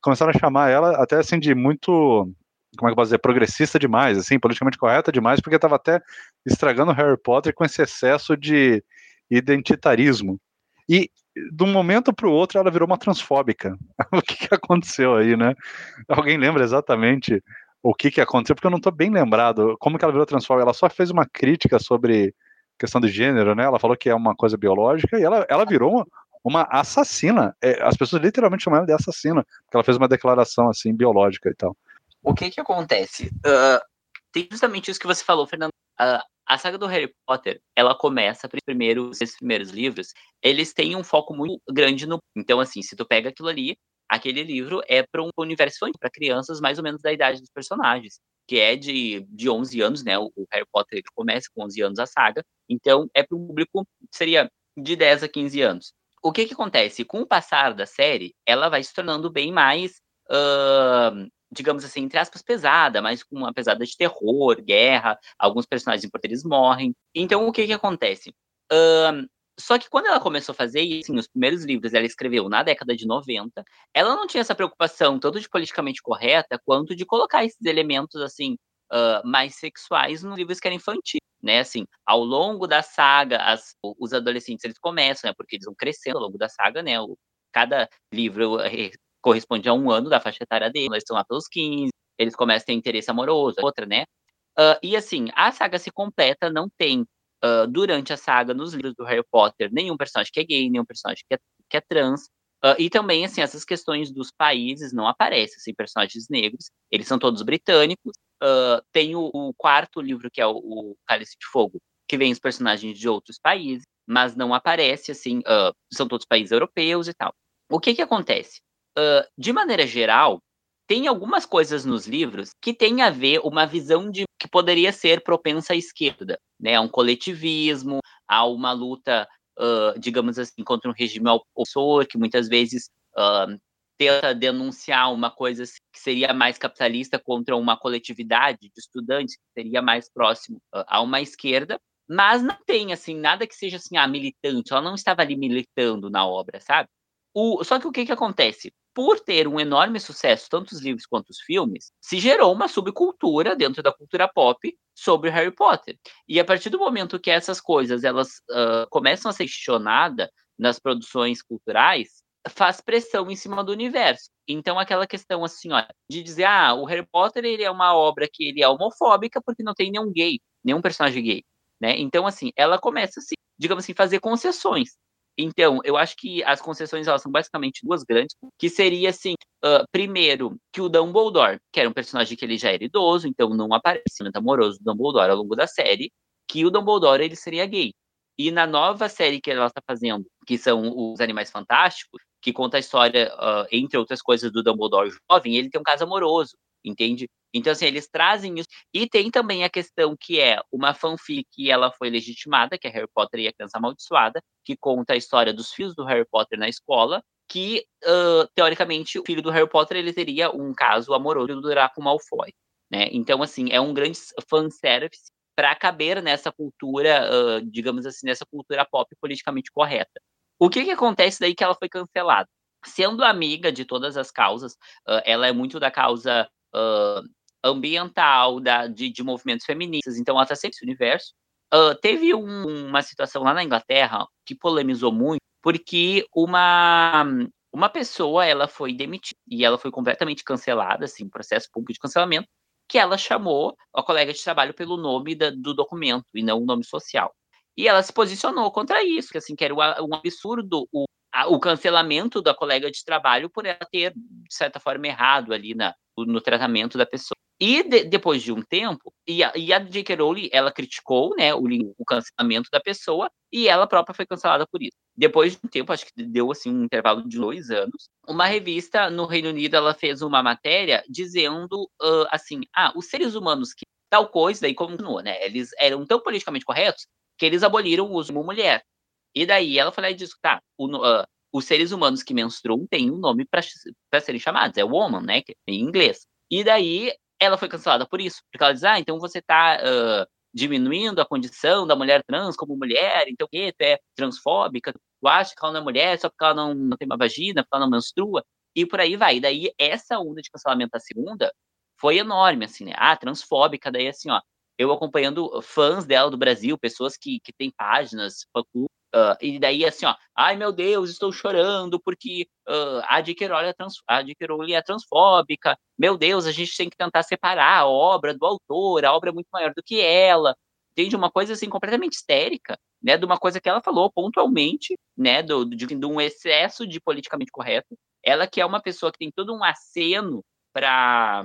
[SPEAKER 1] começaram a chamar ela até assim de muito como é que eu posso dizer, progressista demais, assim, politicamente correta demais, porque estava até estragando Harry Potter com esse excesso de identitarismo. E de um momento para o outro ela virou uma transfóbica. o que, que aconteceu aí, né? Alguém lembra exatamente o que, que aconteceu? Porque eu não estou bem lembrado como que ela virou transfóbica. Ela só fez uma crítica sobre questão de gênero, né? Ela falou que é uma coisa biológica e ela, ela virou uma, uma assassina. É, as pessoas literalmente chamam ela de assassina, porque ela fez uma declaração assim biológica e tal
[SPEAKER 4] o que que acontece? Uh, tem justamente isso que você falou, Fernando. Uh, a saga do Harry Potter, ela começa primeiro, esses primeiros livros, eles têm um foco muito grande no. Então, assim, se tu pega aquilo ali, aquele livro é para um universo para crianças mais ou menos da idade dos personagens, que é de, de 11 anos, né? O, Harry Potter começa com 11 anos a saga, então é para um público seria de 10 a 15 anos. O que que acontece? Com o passar da série, ela vai se tornando bem mais uh, digamos assim, entre aspas, pesada, mas com uma pesada de terror, guerra, alguns personagens importantes morrem. Então, o que que acontece? Uh, só que quando ela começou a fazer isso, assim, os primeiros livros ela escreveu na década de 90, ela não tinha essa preocupação tanto de politicamente correta, quanto de colocar esses elementos, assim, uh, mais sexuais nos livros que eram infantis, né, assim, ao longo da saga, as, os adolescentes, eles começam, né, porque eles vão crescendo ao longo da saga, né, o, cada livro eh, corresponde a um ano da faixa etária dele, eles estão lá pelos 15, eles começam a ter interesse amoroso, outra, né? Uh, e assim, a saga se completa, não tem uh, durante a saga, nos livros do Harry Potter, nenhum personagem que é gay, nenhum personagem que é, que é trans. Uh, e também, assim, essas questões dos países não aparecem, assim, personagens negros, eles são todos britânicos. tem o, o, quarto livro, que é o, o Cálice de Fogo, que vem os personagens de outros países, mas não aparece, assim, são todos países europeus e tal. O que que acontece? uh, de maneira geral, tem algumas coisas nos livros que têm a ver uma visão de que poderia ser propensa à esquerda, né? A um coletivismo, a uma luta, uh, digamos assim, contra um regime opressor, que muitas vezes uh, tenta denunciar uma coisa que seria mais capitalista contra uma coletividade de estudantes que seria mais próximo a uma esquerda, mas não tem, assim, nada que seja, assim, ah, militante. Ela não estava ali militando na obra, sabe? O, só que o que que acontece? Por ter um enorme sucesso, tanto os livros quanto os filmes, se gerou uma subcultura dentro da cultura pop sobre Harry Potter. E a partir do momento que essas coisas elas uh, começam a ser questionadas nas produções culturais, faz pressão em cima do universo. Então aquela questão assim, ó, de dizer, ah, o Harry Potter ele é uma obra que ele é homofóbica porque não tem nenhum gay, nenhum personagem gay, né? Então assim, ela começa assim, digamos assim, fazer concessões. Então, eu acho que as concessões elas são basicamente duas grandes, que seria assim, uh, primeiro, que o Dumbledore, que era um personagem que ele já era idoso, então não aparece muito amoroso do Dumbledore ao longo da série, que o Dumbledore ele seria gay. E na nova série que ela está fazendo, que são os Animais Fantásticos, que conta a história, uh, entre outras coisas, do Dumbledore jovem, ele tem um caso amoroso, entende? Então, assim, eles trazem isso. E tem também a questão que é uma fanfic que ela foi legitimada, que é Harry Potter e a Criança Amaldiçoada, que conta a história dos filhos do Harry Potter na escola, que, uh, teoricamente, o filho do Harry Potter ele teria um caso amoroso do Draco Malfoy. Né? Então, assim, é um grande fanservice para caber nessa cultura, uh, digamos assim, nessa cultura pop politicamente correta. O que, que acontece daí que ela foi cancelada? Sendo amiga de todas as causas, uh, ela é muito da causa uh, ambiental, da, de, de, movimentos feministas, então ela está sempre universo. Uh, teve um, uma situação lá na Inglaterra que polemizou muito, porque uma, uma pessoa ela foi demitida e ela foi completamente cancelada, assim, processo público de cancelamento, que ela chamou a colega de trabalho pelo nome da, do documento e não o nome social. E ela se posicionou contra isso, que assim, que era um absurdo o, a, o cancelamento da colega de trabalho por ela ter, de certa forma, errado ali na, no tratamento da pessoa. E de, depois de um tempo, e a, e a J.K. Rowling, ela criticou né, o, o, cancelamento da pessoa e ela própria foi cancelada por isso. Depois de um tempo, acho que deu assim um intervalo de dois anos, uma revista no Reino Unido ela fez uma matéria dizendo uh, assim, ah, os seres humanos que tal coisa, daí continuou, né? Eles eram tão politicamente corretos que eles aboliram o uso de mulher. E daí ela falou disso, tá, o, uh, os seres humanos que menstruam têm um nome para serem chamados, é woman, né, em inglês. E daí ela foi cancelada por isso, porque ela diz, ah, então você está uh, diminuindo a condição da mulher trans como mulher, então o quê? Tu é transfóbica, tu acha que ela não é mulher só porque ela não, não tem uma vagina, porque ela não menstrua, e por aí vai. E daí essa onda de cancelamento da segunda foi enorme, assim, né? Ah, transfóbica, daí assim, ó, eu acompanhando fãs dela do Brasil, pessoas que, que têm páginas, fã Uh, e daí, assim, ó, ai meu Deus, estou chorando porque uh, a. Rowling, é trans, a é transfóbica. Meu Deus, a gente tem que tentar separar a obra do autor, a obra é muito maior do que ela. Entende? Uma coisa, assim, completamente histérica, né, de uma coisa que ela falou pontualmente, né, do, de, de um excesso de politicamente correto. Ela que é uma pessoa que tem todo um aceno para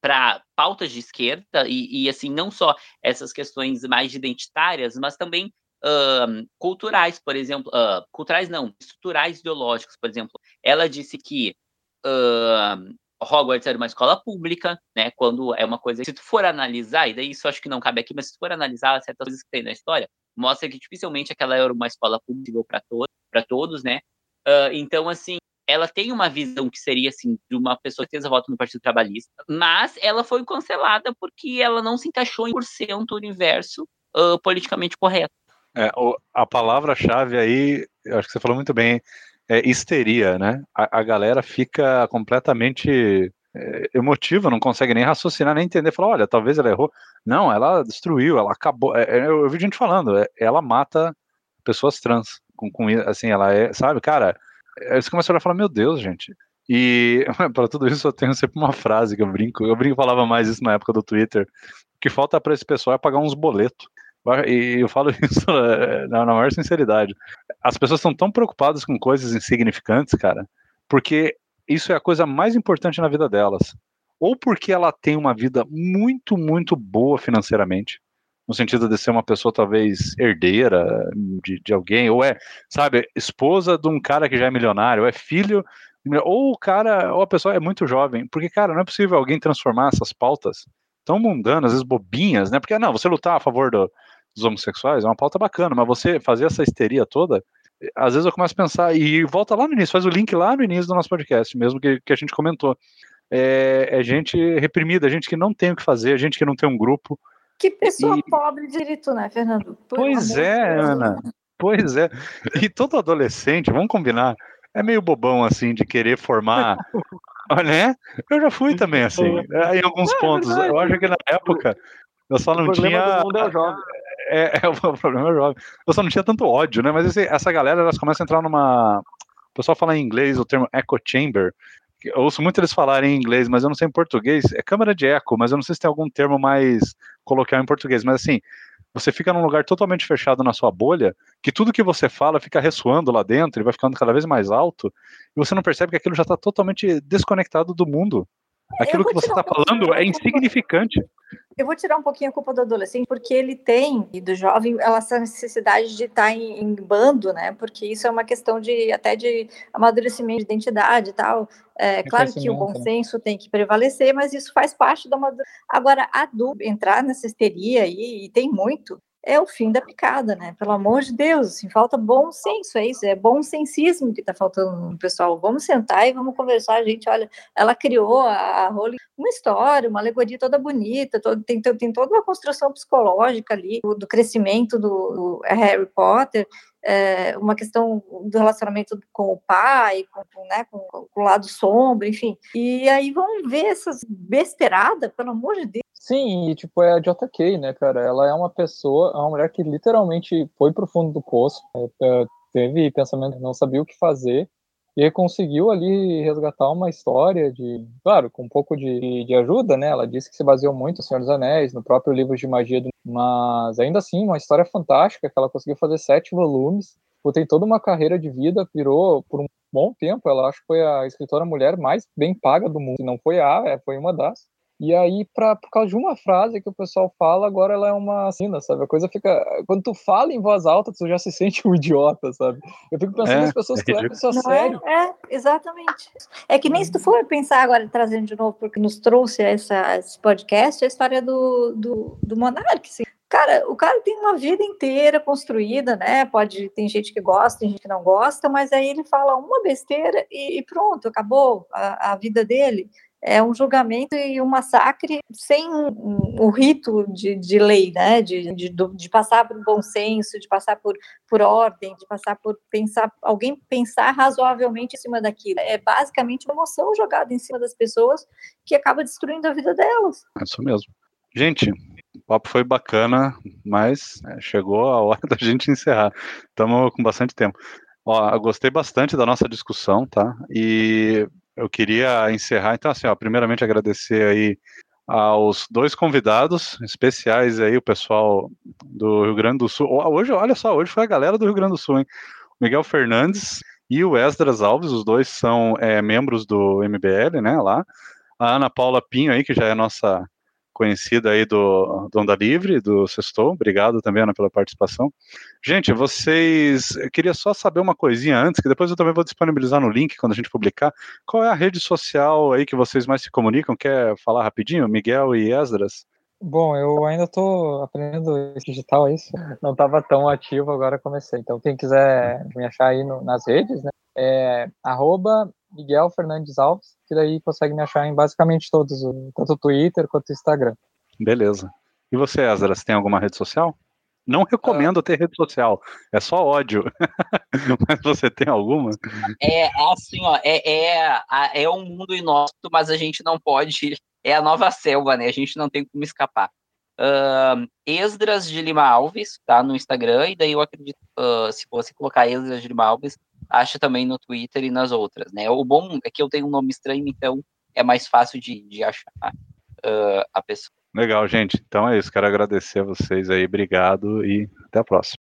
[SPEAKER 4] para pautas de esquerda e, e, assim não só essas questões mais identitárias, mas também uh, culturais, por exemplo, uh, culturais não, estruturais ideológicos, por exemplo. Ela disse que uh, Hogwarts era uma escola pública, né? Quando é uma coisa. Se tu for analisar, e daí isso acho que não cabe aqui, mas se tu for analisar certas coisas que tem na história, mostra que dificilmente aquela era uma escola pública para todos, né? Uh, então, assim, ela tem uma visão que seria assim de uma pessoa que fez a voto no Partido Trabalhista, mas ela foi cancelada porque ela não se encaixou em por cento o universo uh, politicamente correto.
[SPEAKER 1] É, a palavra-chave aí, acho que você falou muito bem, é histeria, né? A, a galera fica completamente é, emotiva, não consegue nem raciocinar, nem entender, falar, olha, talvez ela errou. Não, ela destruiu, ela acabou. É, é eu, eu vi gente falando, é, ela mata pessoas trans. Com, com, assim, ela é, sabe, cara, aí você começa a falar, meu Deus, gente. E para tudo isso eu tenho sempre uma frase que eu brinco, eu brinco falava mais isso na época do Twitter, o que falta para esse pessoal é pagar uns boletos. E eu falo isso é, na, maior sinceridade. As pessoas estão tão preocupadas com coisas insignificantes, cara, porque isso é a coisa mais importante na vida delas. Ou porque ela tem uma vida muito, muito boa financeiramente, no sentido de ser uma pessoa talvez herdeira de, de alguém, ou é, sabe, esposa de um cara que já é milionário, ou é filho, ou o cara, ou a pessoa é muito jovem, porque, cara, não é possível alguém transformar essas pautas tão mundanas, às vezes bobinhas, né? Porque, não, você lutar a favor do, dos homossexuais, é uma pauta bacana, mas você fazer essa histeria toda, às vezes eu começo a pensar, e volta lá no início, faz o link lá no início do nosso podcast, mesmo que, que a gente comentou. É, é gente reprimida, gente que não tem o que fazer, gente que não tem um grupo,
[SPEAKER 3] Que pessoa e... pobre de espírito, né, Fernando?
[SPEAKER 1] Por pois é, Ana. Pois é. E todo adolescente, vamos combinar, é meio bobão assim de querer formar. né? Eu já fui também assim, em alguns é, pontos. É eu acho que na época eu só não tinha. É, é, é, o problema jovem. Eu só não tinha tanto ódio, né? Mas essa galera, elas começam a entrar numa. O pessoal fala em inglês o termo echo chamber. Eu ouço muito eles falarem em inglês, mas eu não sei em português. É câmara de eco, mas eu não sei se tem algum termo mais coloquial em português. Mas assim, você fica num lugar totalmente fechado na sua bolha, que tudo que você fala fica ressoando lá dentro, e vai ficando cada vez mais alto, e você não percebe que aquilo já está totalmente desconectado do mundo. Aquilo que você está falando é insignificante.
[SPEAKER 3] Eu vou tirar um pouquinho a culpa do adolescente, porque ele tem, e do jovem, essa necessidade de estar em, em, bando, né? Porque isso é uma questão de até de amadurecimento de identidade e tal. É, claro que o bom né? senso tem que prevalecer, mas isso faz parte da amadurecimento. Agora, adulto, entrar nessa histeria aí, e tem muito, é o fim da picada, né? Pelo amor de Deus, assim, falta bom senso, é isso, é bom sensismo que tá faltando no pessoal. Vamos sentar e vamos conversar, gente, olha, ela criou a, Rowling uma história, uma alegoria toda bonita, todo, tem, tem toda uma construção psicológica ali, do, do crescimento do, do Harry Potter, é, uma questão do relacionamento com o pai, com, com, né, com, com, o lado sombra, enfim. E aí vamos ver essas besteiradas, pelo amor de Deus.
[SPEAKER 2] Sim, e tipo, é a JK, né, cara? Ela é uma pessoa, é uma mulher que literalmente foi pro fundo do poço, é, é, teve pensamento, não sabia o que fazer, e conseguiu ali resgatar uma história de, claro, com um pouco de, de ajuda, né? Ela disse que se baseou muito no Senhor dos Anéis, no próprio livro de magia, do... mas ainda assim, uma história fantástica, que ela conseguiu fazer sete volumes, tipo, tem toda uma carreira de vida, virou por um bom tempo, ela acho que foi a escritora mulher mais bem paga do mundo, não foi a, é, foi uma das. E aí, pra, por causa de uma frase que o pessoal fala, agora ela é uma assina, sabe? A coisa fica. Quando tu fala em voz alta, tu já se sente um idiota, sabe? Eu fico pensando é, nas pessoas que levam isso a sério.
[SPEAKER 3] É, é, exatamente. É que nem se tu for pensar agora, trazendo de novo, porque nos trouxe essa, esse podcast, a história do, do, do Monark, assim. Cara, o cara tem uma vida inteira construída, né? Pode, tem gente que gosta, tem gente que não gosta, mas aí ele fala uma besteira e, e pronto, acabou a, a vida dele é um julgamento e um massacre sem o rito de, de lei, né? De, de, de, passar por bom senso, de passar por, por ordem, de passar por pensar, alguém pensar razoavelmente em cima daquilo. É basicamente uma emoção jogada em cima das pessoas que acaba destruindo a vida delas.
[SPEAKER 1] É isso mesmo. Gente, o papo foi bacana, mas é, chegou a hora da gente encerrar. Estamos com bastante tempo. Ó, gostei bastante da nossa discussão, tá? E eu queria encerrar, então, assim, ó, primeiramente agradecer aí aos dois convidados especiais aí, o pessoal do Rio Grande do Sul. Hoje, olha só, hoje foi a galera do Rio Grande do Sul, hein? Miguel Fernandes e o Esdras Alves, os dois são é, membros do MBL, né, lá. A Ana Paula Pinho aí, que já é nossa conhecida aí do, do Onda Livre, do Sextou. Obrigado também, Ana, pela participação. Gente, vocês. Eu queria só saber uma coisinha antes, que depois eu também vou disponibilizar no link quando a gente publicar. Qual é a rede social aí que vocês mais se comunicam? Quer falar rapidinho? Miguel e Esdras?
[SPEAKER 2] Bom, eu ainda estou aprendendo digital, é isso. Não estava tão ativo, agora comecei. Então, quem quiser me achar aí no, nas redes, né, é arroba Miguel Fernandes Alves, que daí consegue me achar em basicamente todos, tanto o Twitter quanto o Instagram.
[SPEAKER 1] Beleza. E você, Ezra, você tem alguma rede social? Não recomendo ter rede social, é só ódio. mas você tem alguma?
[SPEAKER 4] É assim, ó, é, é, é um mundo inóspito, mas a gente não pode. É a nova selva, né? A gente não tem como escapar. Uh, Esdras de Lima Alves, tá? No Instagram, e daí eu acredito, uh, se você colocar Esdras de Lima Alves, acha também no Twitter e nas outras, né? O bom é que eu tenho um nome estranho, então é mais fácil de, de achar uh, a pessoa.
[SPEAKER 1] Legal, gente. Então é isso. Quero agradecer a vocês aí. Obrigado e até a próxima.